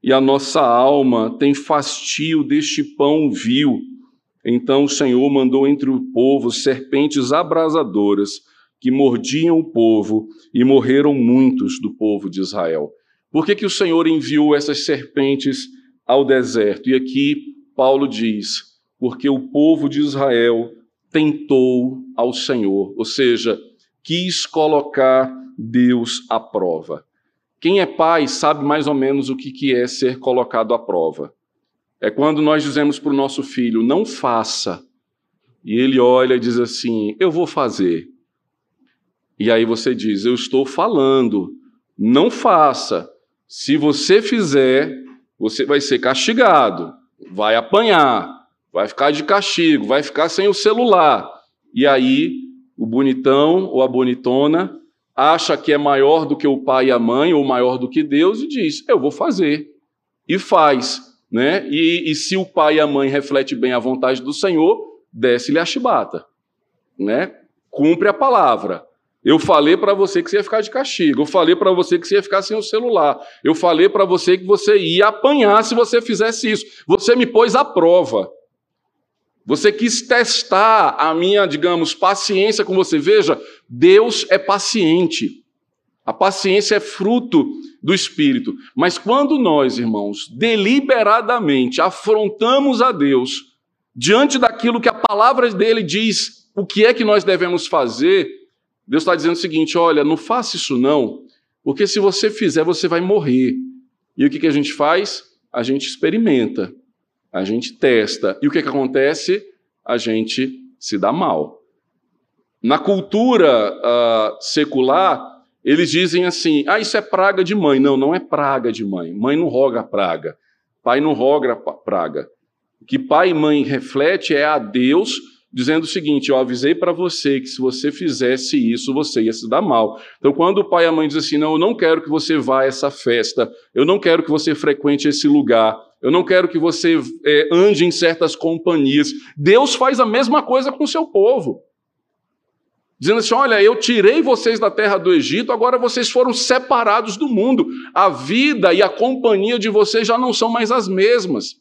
e a nossa alma tem fastio deste pão vil. Então o Senhor mandou entre o povo serpentes abrasadoras, que mordiam o povo e morreram muitos do povo de Israel. Por que, que o Senhor enviou essas serpentes ao deserto? E aqui Paulo diz: porque o povo de Israel tentou ao Senhor, ou seja, quis colocar Deus à prova. Quem é pai sabe mais ou menos o que é ser colocado à prova. É quando nós dizemos para o nosso filho, não faça, e ele olha e diz assim: eu vou fazer. E aí você diz: Eu estou falando, não faça. Se você fizer, você vai ser castigado, vai apanhar, vai ficar de castigo, vai ficar sem o celular. E aí, o bonitão ou a bonitona acha que é maior do que o pai e a mãe, ou maior do que Deus, e diz: Eu vou fazer. E faz. Né? E, e se o pai e a mãe refletem bem a vontade do Senhor, desce-lhe a chibata. Né? Cumpre a palavra. Eu falei para você que você ia ficar de castigo. Eu falei para você que você ia ficar sem o celular. Eu falei para você que você ia apanhar se você fizesse isso. Você me pôs à prova. Você quis testar a minha, digamos, paciência com você. Veja, Deus é paciente. A paciência é fruto do Espírito. Mas quando nós, irmãos, deliberadamente afrontamos a Deus diante daquilo que a palavra dele diz, o que é que nós devemos fazer, Deus está dizendo o seguinte: olha, não faça isso não, porque se você fizer, você vai morrer. E o que, que a gente faz? A gente experimenta a gente testa. E o que, que acontece? A gente se dá mal. Na cultura uh, secular, eles dizem assim: ah, isso é praga de mãe. Não, não é praga de mãe. Mãe não roga praga. Pai não roga praga. O que pai e mãe reflete é a Deus dizendo o seguinte: eu avisei para você que se você fizesse isso, você ia se dar mal. Então, quando o pai e a mãe dizem assim: não, eu não quero que você vá a essa festa, eu não quero que você frequente esse lugar, eu não quero que você é, ande em certas companhias. Deus faz a mesma coisa com o seu povo. Dizendo assim: olha, eu tirei vocês da terra do Egito, agora vocês foram separados do mundo. A vida e a companhia de vocês já não são mais as mesmas.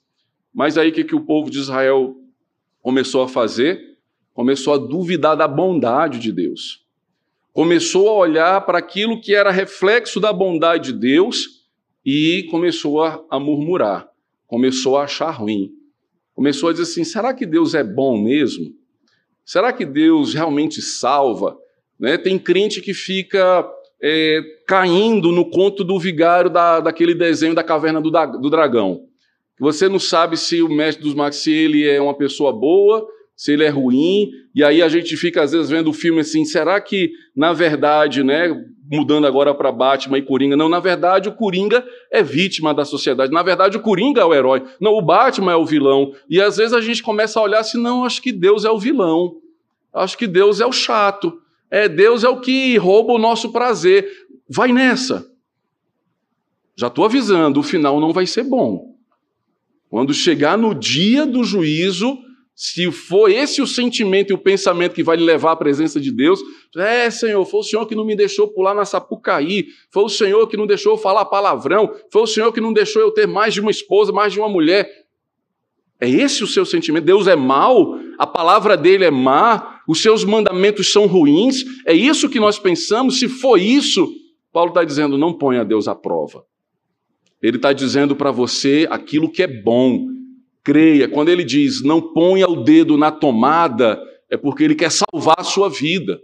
Mas aí o que, que o povo de Israel começou a fazer? Começou a duvidar da bondade de Deus. Começou a olhar para aquilo que era reflexo da bondade de Deus e começou a, a murmurar começou a achar ruim. Começou a dizer assim: será que Deus é bom mesmo? Será que Deus realmente salva? Né? Tem crente que fica é, caindo no conto do vigário da, daquele desenho da caverna do, do dragão. Você não sabe se o mestre dos Maxi ele é uma pessoa boa, se ele é ruim, e aí a gente fica às vezes vendo o filme assim, será que na verdade, né, mudando agora para Batman e Coringa, não, na verdade o Coringa é vítima da sociedade, na verdade o Coringa é o herói, não, o Batman é o vilão, e às vezes a gente começa a olhar assim, não, acho que Deus é o vilão, acho que Deus é o chato, é, Deus é o que rouba o nosso prazer, vai nessa. Já estou avisando, o final não vai ser bom. Quando chegar no dia do juízo, se for esse o sentimento e o pensamento que vai lhe levar à presença de Deus, é, Senhor, foi o Senhor que não me deixou pular na Sapucaí, foi o Senhor que não deixou eu falar palavrão, foi o Senhor que não deixou eu ter mais de uma esposa, mais de uma mulher. É esse o seu sentimento? Deus é mau, a palavra dele é má, os seus mandamentos são ruins, é isso que nós pensamos? Se for isso, Paulo está dizendo, não ponha Deus à prova. Ele está dizendo para você aquilo que é bom, creia. Quando ele diz não ponha o dedo na tomada, é porque ele quer salvar a sua vida.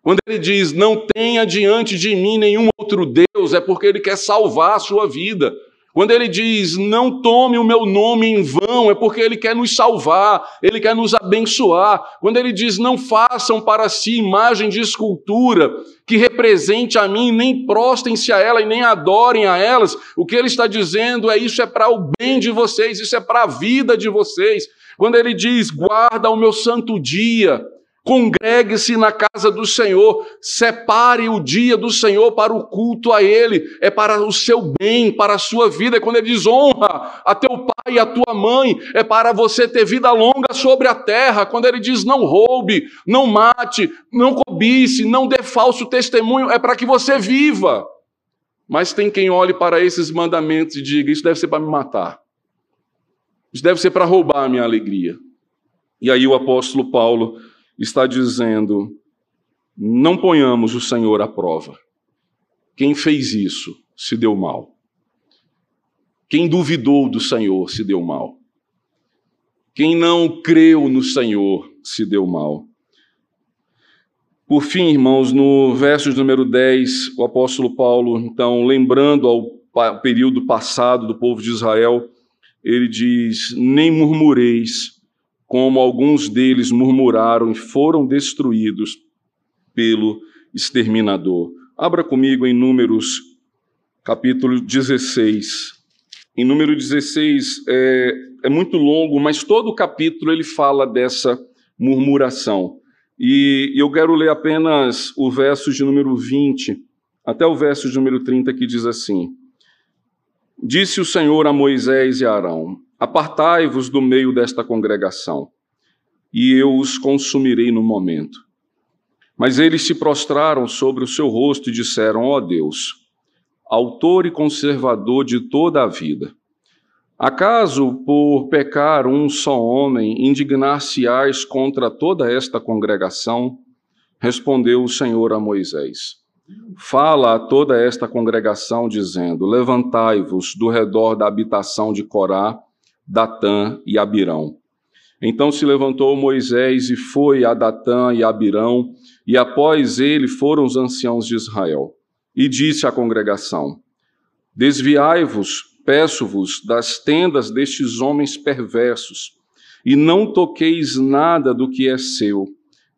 Quando ele diz não tenha diante de mim nenhum outro Deus, é porque ele quer salvar a sua vida. Quando ele diz, não tome o meu nome em vão, é porque ele quer nos salvar, ele quer nos abençoar. Quando ele diz, não façam para si imagem de escultura que represente a mim, nem prostem-se a ela e nem adorem a elas, o que ele está dizendo é isso é para o bem de vocês, isso é para a vida de vocês. Quando ele diz, guarda o meu santo dia, Congregue-se na casa do Senhor, separe o dia do Senhor para o culto a Ele, é para o seu bem, para a sua vida. É quando Ele diz honra a teu pai e a tua mãe, é para você ter vida longa sobre a terra. Quando Ele diz não roube, não mate, não cobice, não dê falso testemunho, é para que você viva. Mas tem quem olhe para esses mandamentos e diga: Isso deve ser para me matar, isso deve ser para roubar a minha alegria. E aí o apóstolo Paulo está dizendo: não ponhamos o Senhor à prova. Quem fez isso se deu mal. Quem duvidou do Senhor se deu mal. Quem não creu no Senhor se deu mal. Por fim, irmãos, no verso número 10, o apóstolo Paulo, então, lembrando ao período passado do povo de Israel, ele diz: Nem murmureis como alguns deles murmuraram e foram destruídos pelo exterminador. Abra comigo em Números, capítulo 16. em número 16, é, é muito longo, mas todo o capítulo ele fala dessa murmuração. E eu quero ler apenas o verso de número 20 até o verso de número 30 que diz assim: Disse o Senhor a Moisés e a Arão: Apartai-vos do meio desta congregação, e eu os consumirei no momento. Mas eles se prostraram sobre o seu rosto e disseram: Ó oh Deus, autor e conservador de toda a vida, acaso por pecar um só homem indignar-se-ás contra toda esta congregação? Respondeu o Senhor a Moisés: Fala a toda esta congregação, dizendo: Levantai-vos do redor da habitação de Corá, Datã e Abirão. Então se levantou Moisés e foi a Datã e Abirão, e após ele foram os anciãos de Israel. E disse à congregação: Desviai-vos, peço-vos, das tendas destes homens perversos, e não toqueis nada do que é seu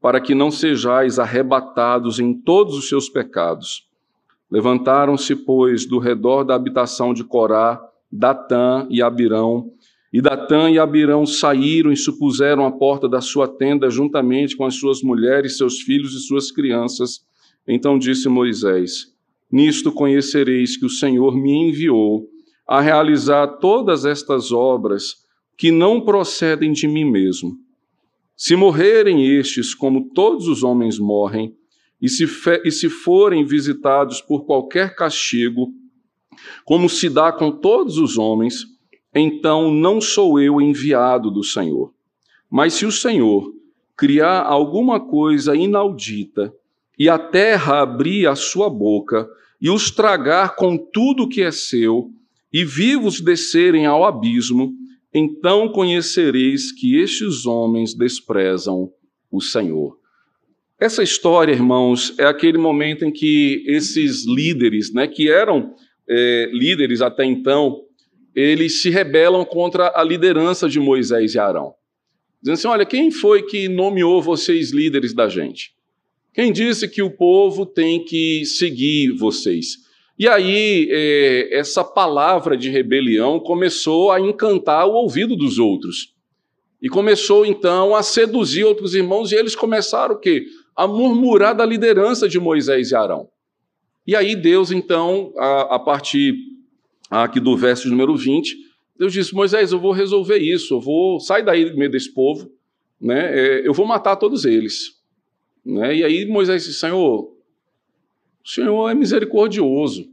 para que não sejais arrebatados em todos os seus pecados. Levantaram-se, pois, do redor da habitação de Corá, Datã e Abirão, e Datã e Abirão saíram e supuseram a porta da sua tenda juntamente com as suas mulheres, seus filhos e suas crianças. Então disse Moisés: Nisto conhecereis que o Senhor me enviou a realizar todas estas obras que não procedem de mim mesmo se morrerem estes, como todos os homens morrem, e se, e se forem visitados por qualquer castigo, como se dá com todos os homens, então não sou eu enviado do Senhor. Mas se o Senhor criar alguma coisa inaudita, e a terra abrir a sua boca, e os tragar com tudo que é seu, e vivos descerem ao abismo, então conhecereis que estes homens desprezam o Senhor. Essa história, irmãos, é aquele momento em que esses líderes, né, que eram é, líderes até então, eles se rebelam contra a liderança de Moisés e Arão. Dizendo assim: olha, quem foi que nomeou vocês líderes da gente? Quem disse que o povo tem que seguir vocês? E aí, é, essa palavra de rebelião começou a encantar o ouvido dos outros. E começou então a seduzir outros irmãos, e eles começaram o quê? A murmurar da liderança de Moisés e Arão. E aí, Deus, então, a, a partir aqui do verso número 20, Deus disse: Moisés, eu vou resolver isso, eu vou sair daí do meio desse povo, né? É, eu vou matar todos eles. Né? E aí Moisés disse: Senhor, o Senhor é misericordioso.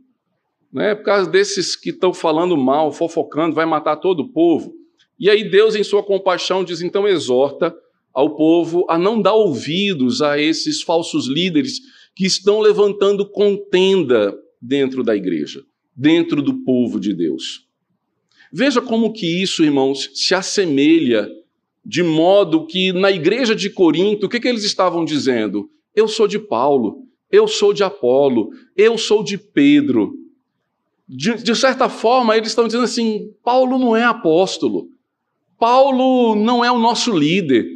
Né? Por causa desses que estão falando mal, fofocando, vai matar todo o povo. E aí Deus, em sua compaixão, diz: então exorta ao povo a não dar ouvidos a esses falsos líderes que estão levantando contenda dentro da igreja, dentro do povo de Deus. Veja como que isso, irmãos, se assemelha de modo que na igreja de Corinto, o que, que eles estavam dizendo? Eu sou de Paulo, eu sou de Apolo, eu sou de Pedro. De, de certa forma, eles estão dizendo assim: Paulo não é apóstolo, Paulo não é o nosso líder,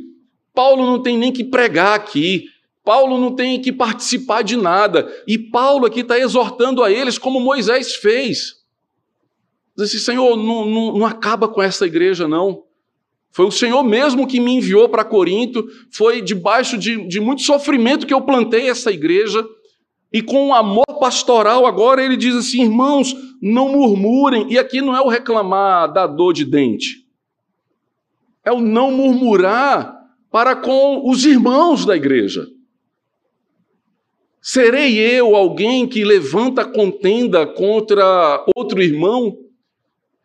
Paulo não tem nem que pregar aqui, Paulo não tem que participar de nada, e Paulo aqui está exortando a eles como Moisés fez. Diz assim: Senhor, não, não, não acaba com essa igreja, não. Foi o Senhor mesmo que me enviou para Corinto, foi debaixo de, de muito sofrimento que eu plantei essa igreja. E com amor pastoral, agora ele diz assim: irmãos, não murmurem. E aqui não é o reclamar da dor de dente, é o não murmurar para com os irmãos da igreja. Serei eu alguém que levanta contenda contra outro irmão?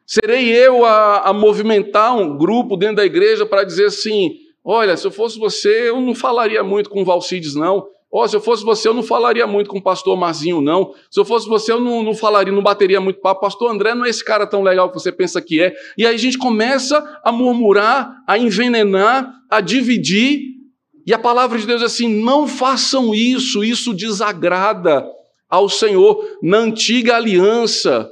Serei eu a, a movimentar um grupo dentro da igreja para dizer assim: olha, se eu fosse você, eu não falaria muito com Valcides, não. Oh, se eu fosse você, eu não falaria muito com o pastor Marzinho, não. Se eu fosse você, eu não, não falaria, não bateria muito papo. Pastor André não é esse cara tão legal que você pensa que é. E aí a gente começa a murmurar, a envenenar, a dividir. E a palavra de Deus é assim: não façam isso, isso desagrada ao Senhor. Na antiga aliança,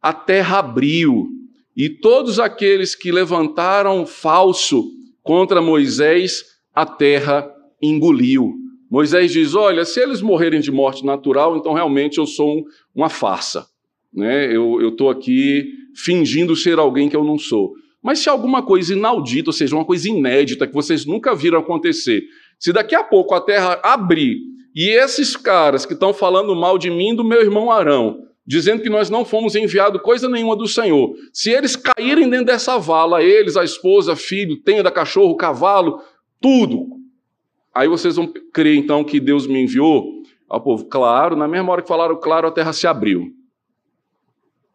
a terra abriu e todos aqueles que levantaram falso contra Moisés, a terra engoliu. Moisés diz: Olha, se eles morrerem de morte natural, então realmente eu sou uma farsa. Né? Eu estou aqui fingindo ser alguém que eu não sou. Mas se alguma coisa inaudita, ou seja, uma coisa inédita que vocês nunca viram acontecer, se daqui a pouco a terra abrir e esses caras que estão falando mal de mim do meu irmão Arão, dizendo que nós não fomos enviados coisa nenhuma do Senhor, se eles caírem dentro dessa vala, eles, a esposa, filho, tenda, cachorro, cavalo, tudo, aí vocês vão crer então que Deus me enviou ao povo. Claro, na mesma hora que falaram claro, a terra se abriu.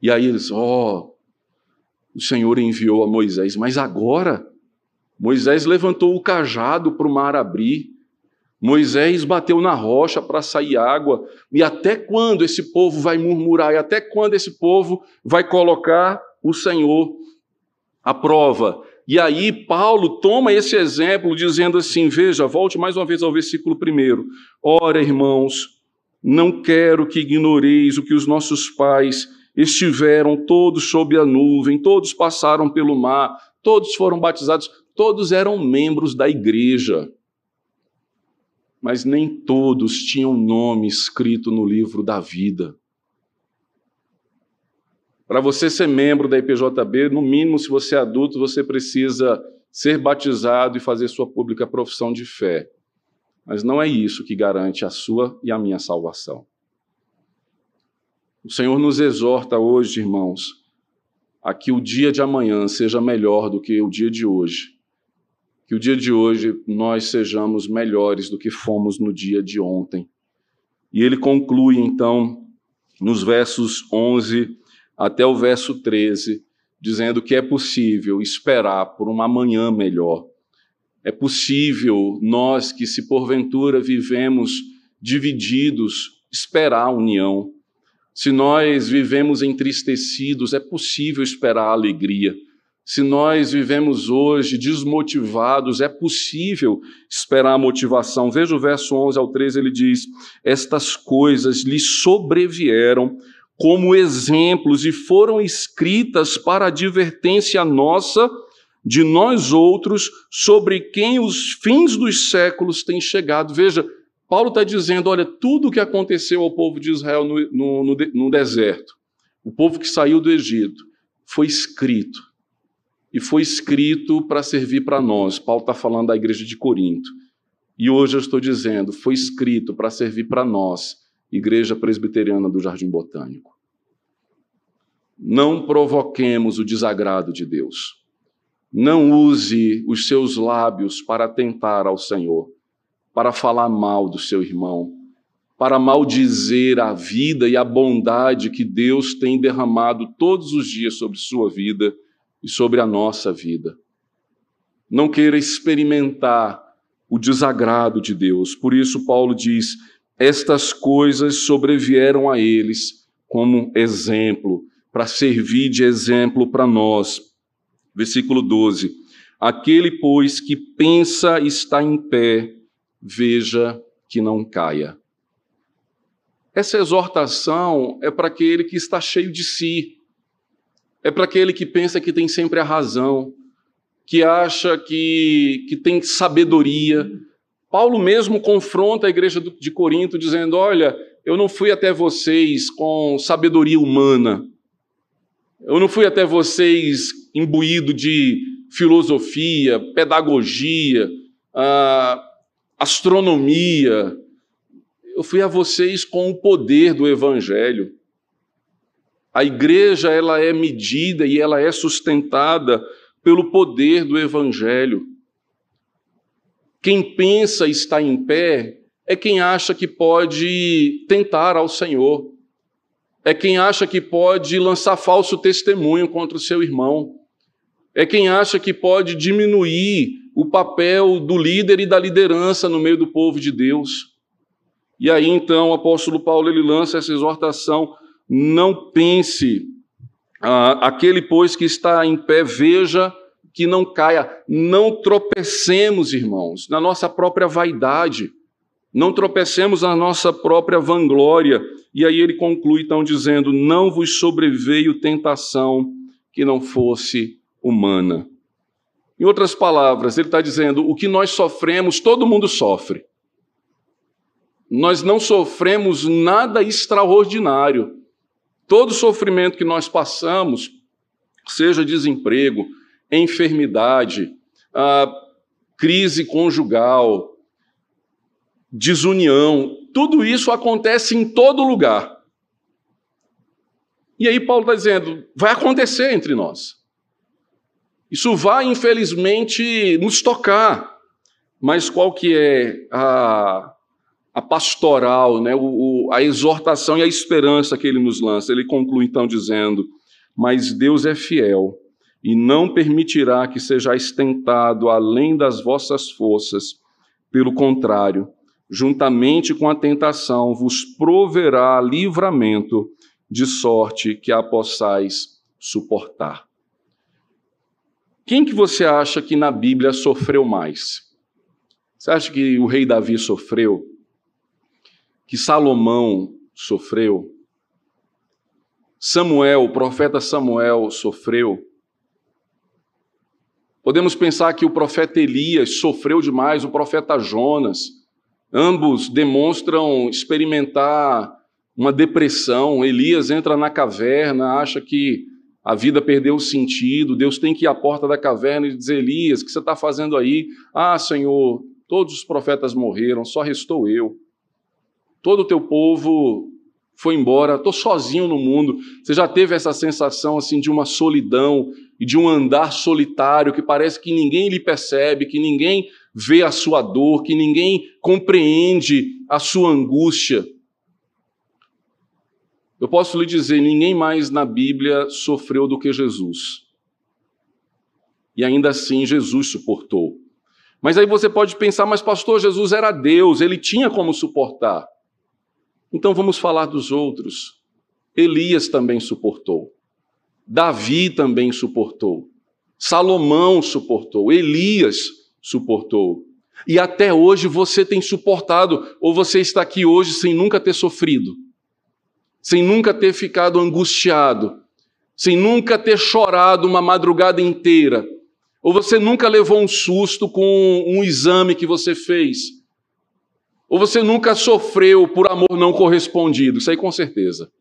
E aí eles, ó, oh, o Senhor enviou a Moisés, mas agora Moisés levantou o cajado para o mar abrir. Moisés bateu na rocha para sair água. E até quando esse povo vai murmurar? E até quando esse povo vai colocar o Senhor à prova? E aí Paulo toma esse exemplo dizendo assim: veja, volte mais uma vez ao versículo primeiro. Ora, irmãos, não quero que ignoreis o que os nossos pais estiveram todos sob a nuvem, todos passaram pelo mar, todos foram batizados, todos eram membros da igreja. Mas nem todos tinham nome escrito no livro da vida. Para você ser membro da IPJB, no mínimo, se você é adulto, você precisa ser batizado e fazer sua pública profissão de fé. Mas não é isso que garante a sua e a minha salvação. O Senhor nos exorta hoje, irmãos, a que o dia de amanhã seja melhor do que o dia de hoje. Que o dia de hoje nós sejamos melhores do que fomos no dia de ontem. E ele conclui, então, nos versos 11 até o verso 13, dizendo que é possível esperar por uma manhã melhor. É possível nós que, se porventura vivemos divididos, esperar a união. Se nós vivemos entristecidos, é possível esperar a alegria. Se nós vivemos hoje desmotivados, é possível esperar a motivação. Veja o verso 11 ao 13, ele diz: Estas coisas lhe sobrevieram como exemplos e foram escritas para advertência nossa de nós outros sobre quem os fins dos séculos têm chegado. Veja, Paulo está dizendo: olha, tudo o que aconteceu ao povo de Israel no, no, no, no deserto, o povo que saiu do Egito, foi escrito. E foi escrito para servir para nós. Paulo está falando da igreja de Corinto. E hoje eu estou dizendo: foi escrito para servir para nós, Igreja Presbiteriana do Jardim Botânico. Não provoquemos o desagrado de Deus. Não use os seus lábios para tentar ao Senhor para falar mal do seu irmão, para maldizer a vida e a bondade que Deus tem derramado todos os dias sobre sua vida e sobre a nossa vida. Não queira experimentar o desagrado de Deus. Por isso, Paulo diz: estas coisas sobrevieram a eles como exemplo, para servir de exemplo para nós. Versículo 12: Aquele, pois, que pensa está em pé, veja que não caia. Essa exortação é para aquele que está cheio de si, é para aquele que pensa que tem sempre a razão, que acha que, que tem sabedoria. Paulo mesmo confronta a igreja de Corinto, dizendo: Olha, eu não fui até vocês com sabedoria humana, eu não fui até vocês imbuído de filosofia, pedagogia, ah, astronomia. Eu fui a vocês com o poder do evangelho. A igreja ela é medida e ela é sustentada pelo poder do evangelho. Quem pensa estar em pé é quem acha que pode tentar ao Senhor. É quem acha que pode lançar falso testemunho contra o seu irmão. É quem acha que pode diminuir o papel do líder e da liderança no meio do povo de Deus. E aí então o apóstolo Paulo ele lança essa exortação: não pense, ah, aquele pois que está em pé, veja que não caia, não tropecemos, irmãos, na nossa própria vaidade, não tropecemos na nossa própria vanglória. E aí ele conclui então dizendo: não vos sobreveio tentação que não fosse humana. Em outras palavras, ele está dizendo: o que nós sofremos, todo mundo sofre. Nós não sofremos nada extraordinário. Todo sofrimento que nós passamos seja desemprego, enfermidade, crise conjugal, desunião, tudo isso acontece em todo lugar. E aí Paulo está dizendo, vai acontecer entre nós. Isso vai, infelizmente, nos tocar. Mas qual que é a, a pastoral, né? O, o, a exortação e a esperança que ele nos lança? Ele conclui então dizendo: Mas Deus é fiel e não permitirá que sejais tentado além das vossas forças. Pelo contrário, juntamente com a tentação, vos proverá livramento, de sorte que a possais suportar. Quem que você acha que na Bíblia sofreu mais? Você acha que o rei Davi sofreu? Que Salomão sofreu? Samuel, o profeta Samuel sofreu? Podemos pensar que o profeta Elias sofreu demais, o profeta Jonas. Ambos demonstram experimentar uma depressão. Elias entra na caverna, acha que a vida perdeu o sentido. Deus tem que ir à porta da caverna e dizer: Elias, o que você está fazendo aí? Ah, Senhor, todos os profetas morreram, só restou eu. Todo o teu povo foi embora, estou sozinho no mundo. Você já teve essa sensação assim de uma solidão e de um andar solitário que parece que ninguém lhe percebe, que ninguém vê a sua dor, que ninguém compreende a sua angústia. Eu posso lhe dizer: ninguém mais na Bíblia sofreu do que Jesus. E ainda assim Jesus suportou. Mas aí você pode pensar, mas pastor, Jesus era Deus, ele tinha como suportar. Então vamos falar dos outros. Elias também suportou. Davi também suportou. Salomão suportou. Elias suportou. E até hoje você tem suportado, ou você está aqui hoje sem nunca ter sofrido sem nunca ter ficado angustiado, sem nunca ter chorado uma madrugada inteira, ou você nunca levou um susto com um exame que você fez, ou você nunca sofreu por amor não correspondido, isso aí com certeza.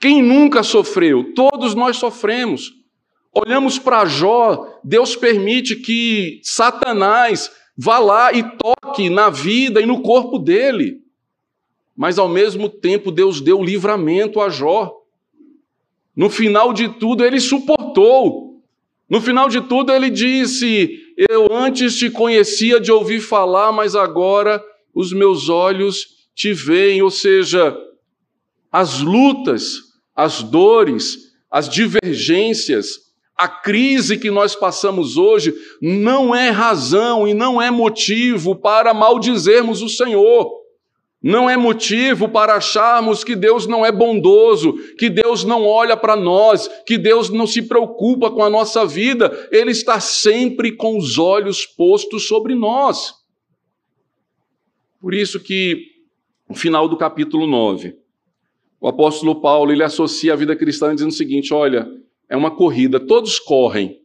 Quem nunca sofreu? Todos nós sofremos. Olhamos para Jó, Deus permite que Satanás vá lá e toque na vida e no corpo dele mas ao mesmo tempo Deus deu livramento a Jó. No final de tudo, ele suportou. No final de tudo, ele disse: Eu antes te conhecia de ouvir falar, mas agora os meus olhos te veem. Ou seja, as lutas, as dores, as divergências, a crise que nós passamos hoje não é razão e não é motivo para maldizermos o Senhor não é motivo para acharmos que Deus não é bondoso, que Deus não olha para nós, que Deus não se preocupa com a nossa vida. Ele está sempre com os olhos postos sobre nós. Por isso que, no final do capítulo 9, o apóstolo Paulo ele associa a vida cristã dizendo o seguinte: olha, é uma corrida, todos correm.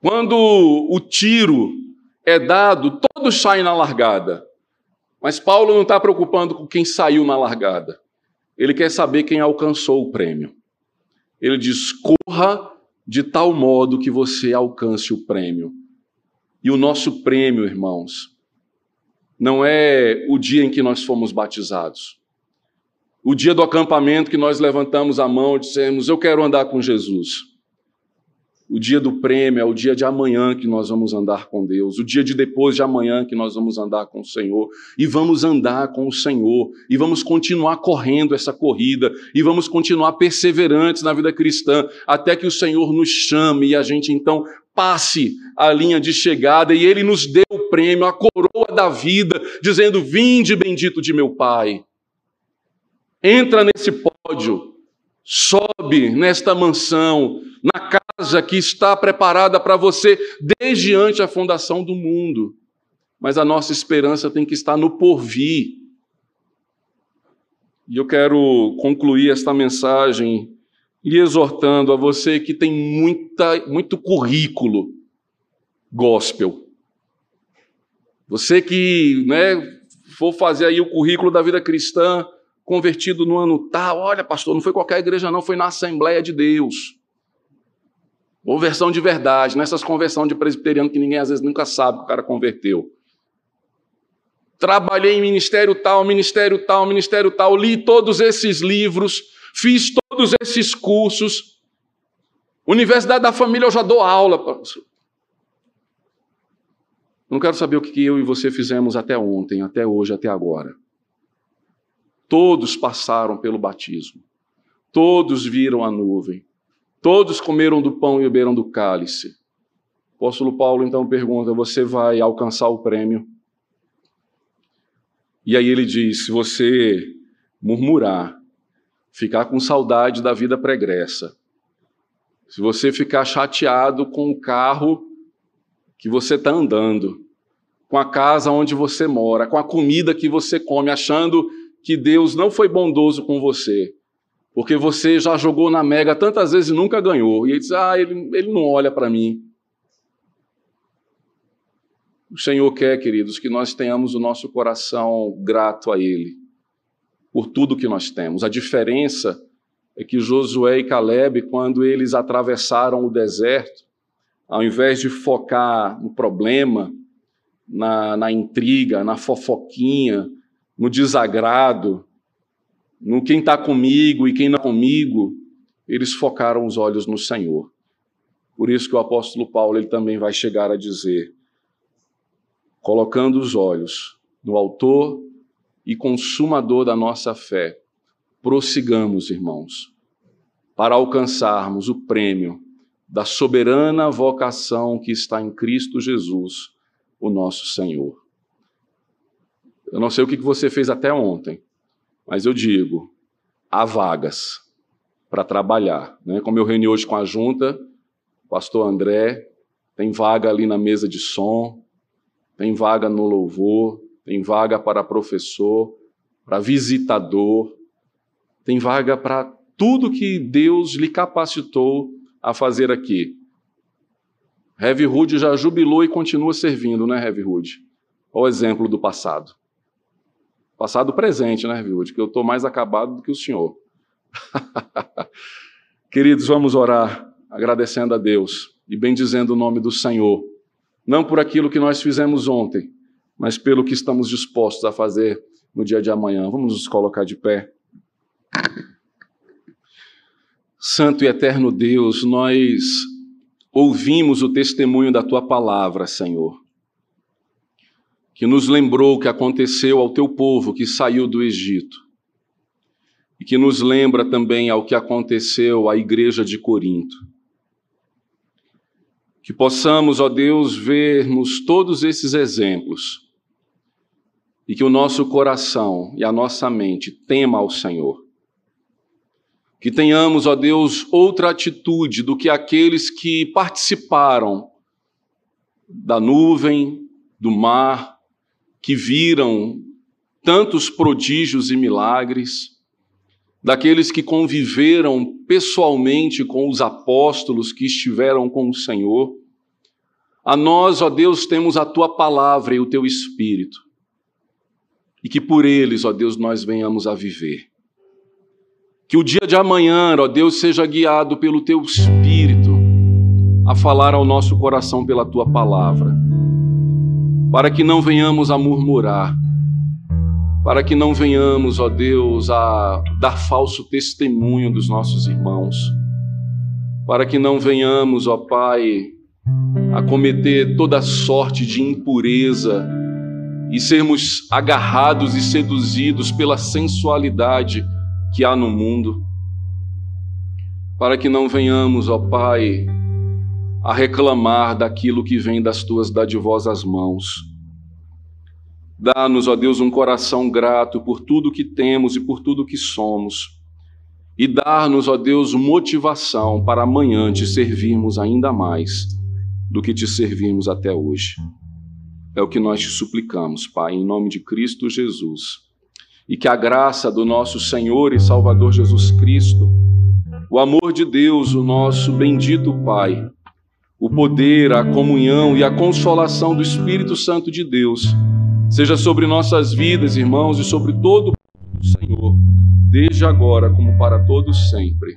Quando o tiro é dado, todos saem na largada. Mas Paulo não está preocupando com quem saiu na largada. Ele quer saber quem alcançou o prêmio. Ele diz: corra de tal modo que você alcance o prêmio. E o nosso prêmio, irmãos, não é o dia em que nós fomos batizados. O dia do acampamento que nós levantamos a mão e dissemos: Eu quero andar com Jesus. O dia do prêmio é o dia de amanhã que nós vamos andar com Deus, o dia de depois de amanhã que nós vamos andar com o Senhor, e vamos andar com o Senhor, e vamos continuar correndo essa corrida, e vamos continuar perseverantes na vida cristã, até que o Senhor nos chame e a gente então passe a linha de chegada. E Ele nos dê o prêmio, a coroa da vida, dizendo: Vinde, bendito de meu Pai. Entra nesse pódio, sobe nesta mansão, na casa que está preparada para você desde antes a fundação do mundo. Mas a nossa esperança tem que estar no porvir. E eu quero concluir esta mensagem lhe exortando a você que tem muita, muito currículo gospel. Você que né, for fazer aí o currículo da vida cristã, convertido no ano tal. Olha, pastor, não foi qualquer igreja, não, foi na Assembleia de Deus. Conversão de verdade, nessas conversões de presbiteriano que ninguém às vezes nunca sabe que o cara converteu. Trabalhei em ministério tal, ministério tal, ministério tal, li todos esses livros, fiz todos esses cursos. Universidade da Família eu já dou aula. Não quero saber o que eu e você fizemos até ontem, até hoje, até agora. Todos passaram pelo batismo. Todos viram a nuvem. Todos comeram do pão e beberam do cálice. O apóstolo Paulo então pergunta: Você vai alcançar o prêmio? E aí ele diz: Se você murmurar, ficar com saudade da vida pregressa, se você ficar chateado com o carro que você está andando, com a casa onde você mora, com a comida que você come, achando que Deus não foi bondoso com você, porque você já jogou na mega tantas vezes e nunca ganhou. E ele diz: Ah, ele, ele não olha para mim. O Senhor quer, queridos, que nós tenhamos o nosso coração grato a Ele por tudo que nós temos. A diferença é que Josué e Caleb, quando eles atravessaram o deserto, ao invés de focar no problema, na, na intriga, na fofoquinha, no desagrado, no quem está comigo e quem não está comigo, eles focaram os olhos no Senhor. Por isso que o apóstolo Paulo ele também vai chegar a dizer: colocando os olhos no Autor e Consumador da nossa fé, prossigamos, irmãos, para alcançarmos o prêmio da soberana vocação que está em Cristo Jesus, o nosso Senhor. Eu não sei o que você fez até ontem, mas eu digo: há vagas para trabalhar. Né? Como eu reuni hoje com a junta, pastor André, tem vaga ali na mesa de som, tem vaga no louvor, tem vaga para professor, para visitador, tem vaga para tudo que Deus lhe capacitou a fazer aqui. Heavy Hood já jubilou e continua servindo, né, Heavy Hood? Olha o exemplo do passado. Passado presente, né, Hood? Que eu estou mais acabado do que o senhor. *laughs* Queridos, vamos orar agradecendo a Deus e bendizendo o nome do Senhor. Não por aquilo que nós fizemos ontem, mas pelo que estamos dispostos a fazer no dia de amanhã. Vamos nos colocar de pé. Santo e eterno Deus, nós ouvimos o testemunho da tua palavra, Senhor, que nos lembrou o que aconteceu ao teu povo que saiu do Egito e que nos lembra também ao que aconteceu à igreja de Corinto. Que possamos, ó Deus, vermos todos esses exemplos e que o nosso coração e a nossa mente tema ao Senhor que tenhamos, ó Deus, outra atitude do que aqueles que participaram da nuvem, do mar, que viram tantos prodígios e milagres, daqueles que conviveram pessoalmente com os apóstolos que estiveram com o Senhor. A nós, ó Deus, temos a tua palavra e o teu espírito. E que por eles, ó Deus, nós venhamos a viver. Que o dia de amanhã, ó Deus, seja guiado pelo teu Espírito a falar ao nosso coração pela tua palavra, para que não venhamos a murmurar, para que não venhamos, ó Deus, a dar falso testemunho dos nossos irmãos, para que não venhamos, ó Pai, a cometer toda sorte de impureza e sermos agarrados e seduzidos pela sensualidade que há no mundo, para que não venhamos, ó Pai, a reclamar daquilo que vem das tuas dadivosas mãos. Dá-nos, ó Deus, um coração grato por tudo que temos e por tudo que somos. E dar-nos, ó Deus, motivação para amanhã te servirmos ainda mais do que te servimos até hoje. É o que nós te suplicamos, Pai, em nome de Cristo Jesus e que a graça do nosso Senhor e Salvador Jesus Cristo, o amor de Deus, o nosso bendito Pai, o poder, a comunhão e a consolação do Espírito Santo de Deus, seja sobre nossas vidas, irmãos, e sobre todo o Senhor desde agora como para todos sempre.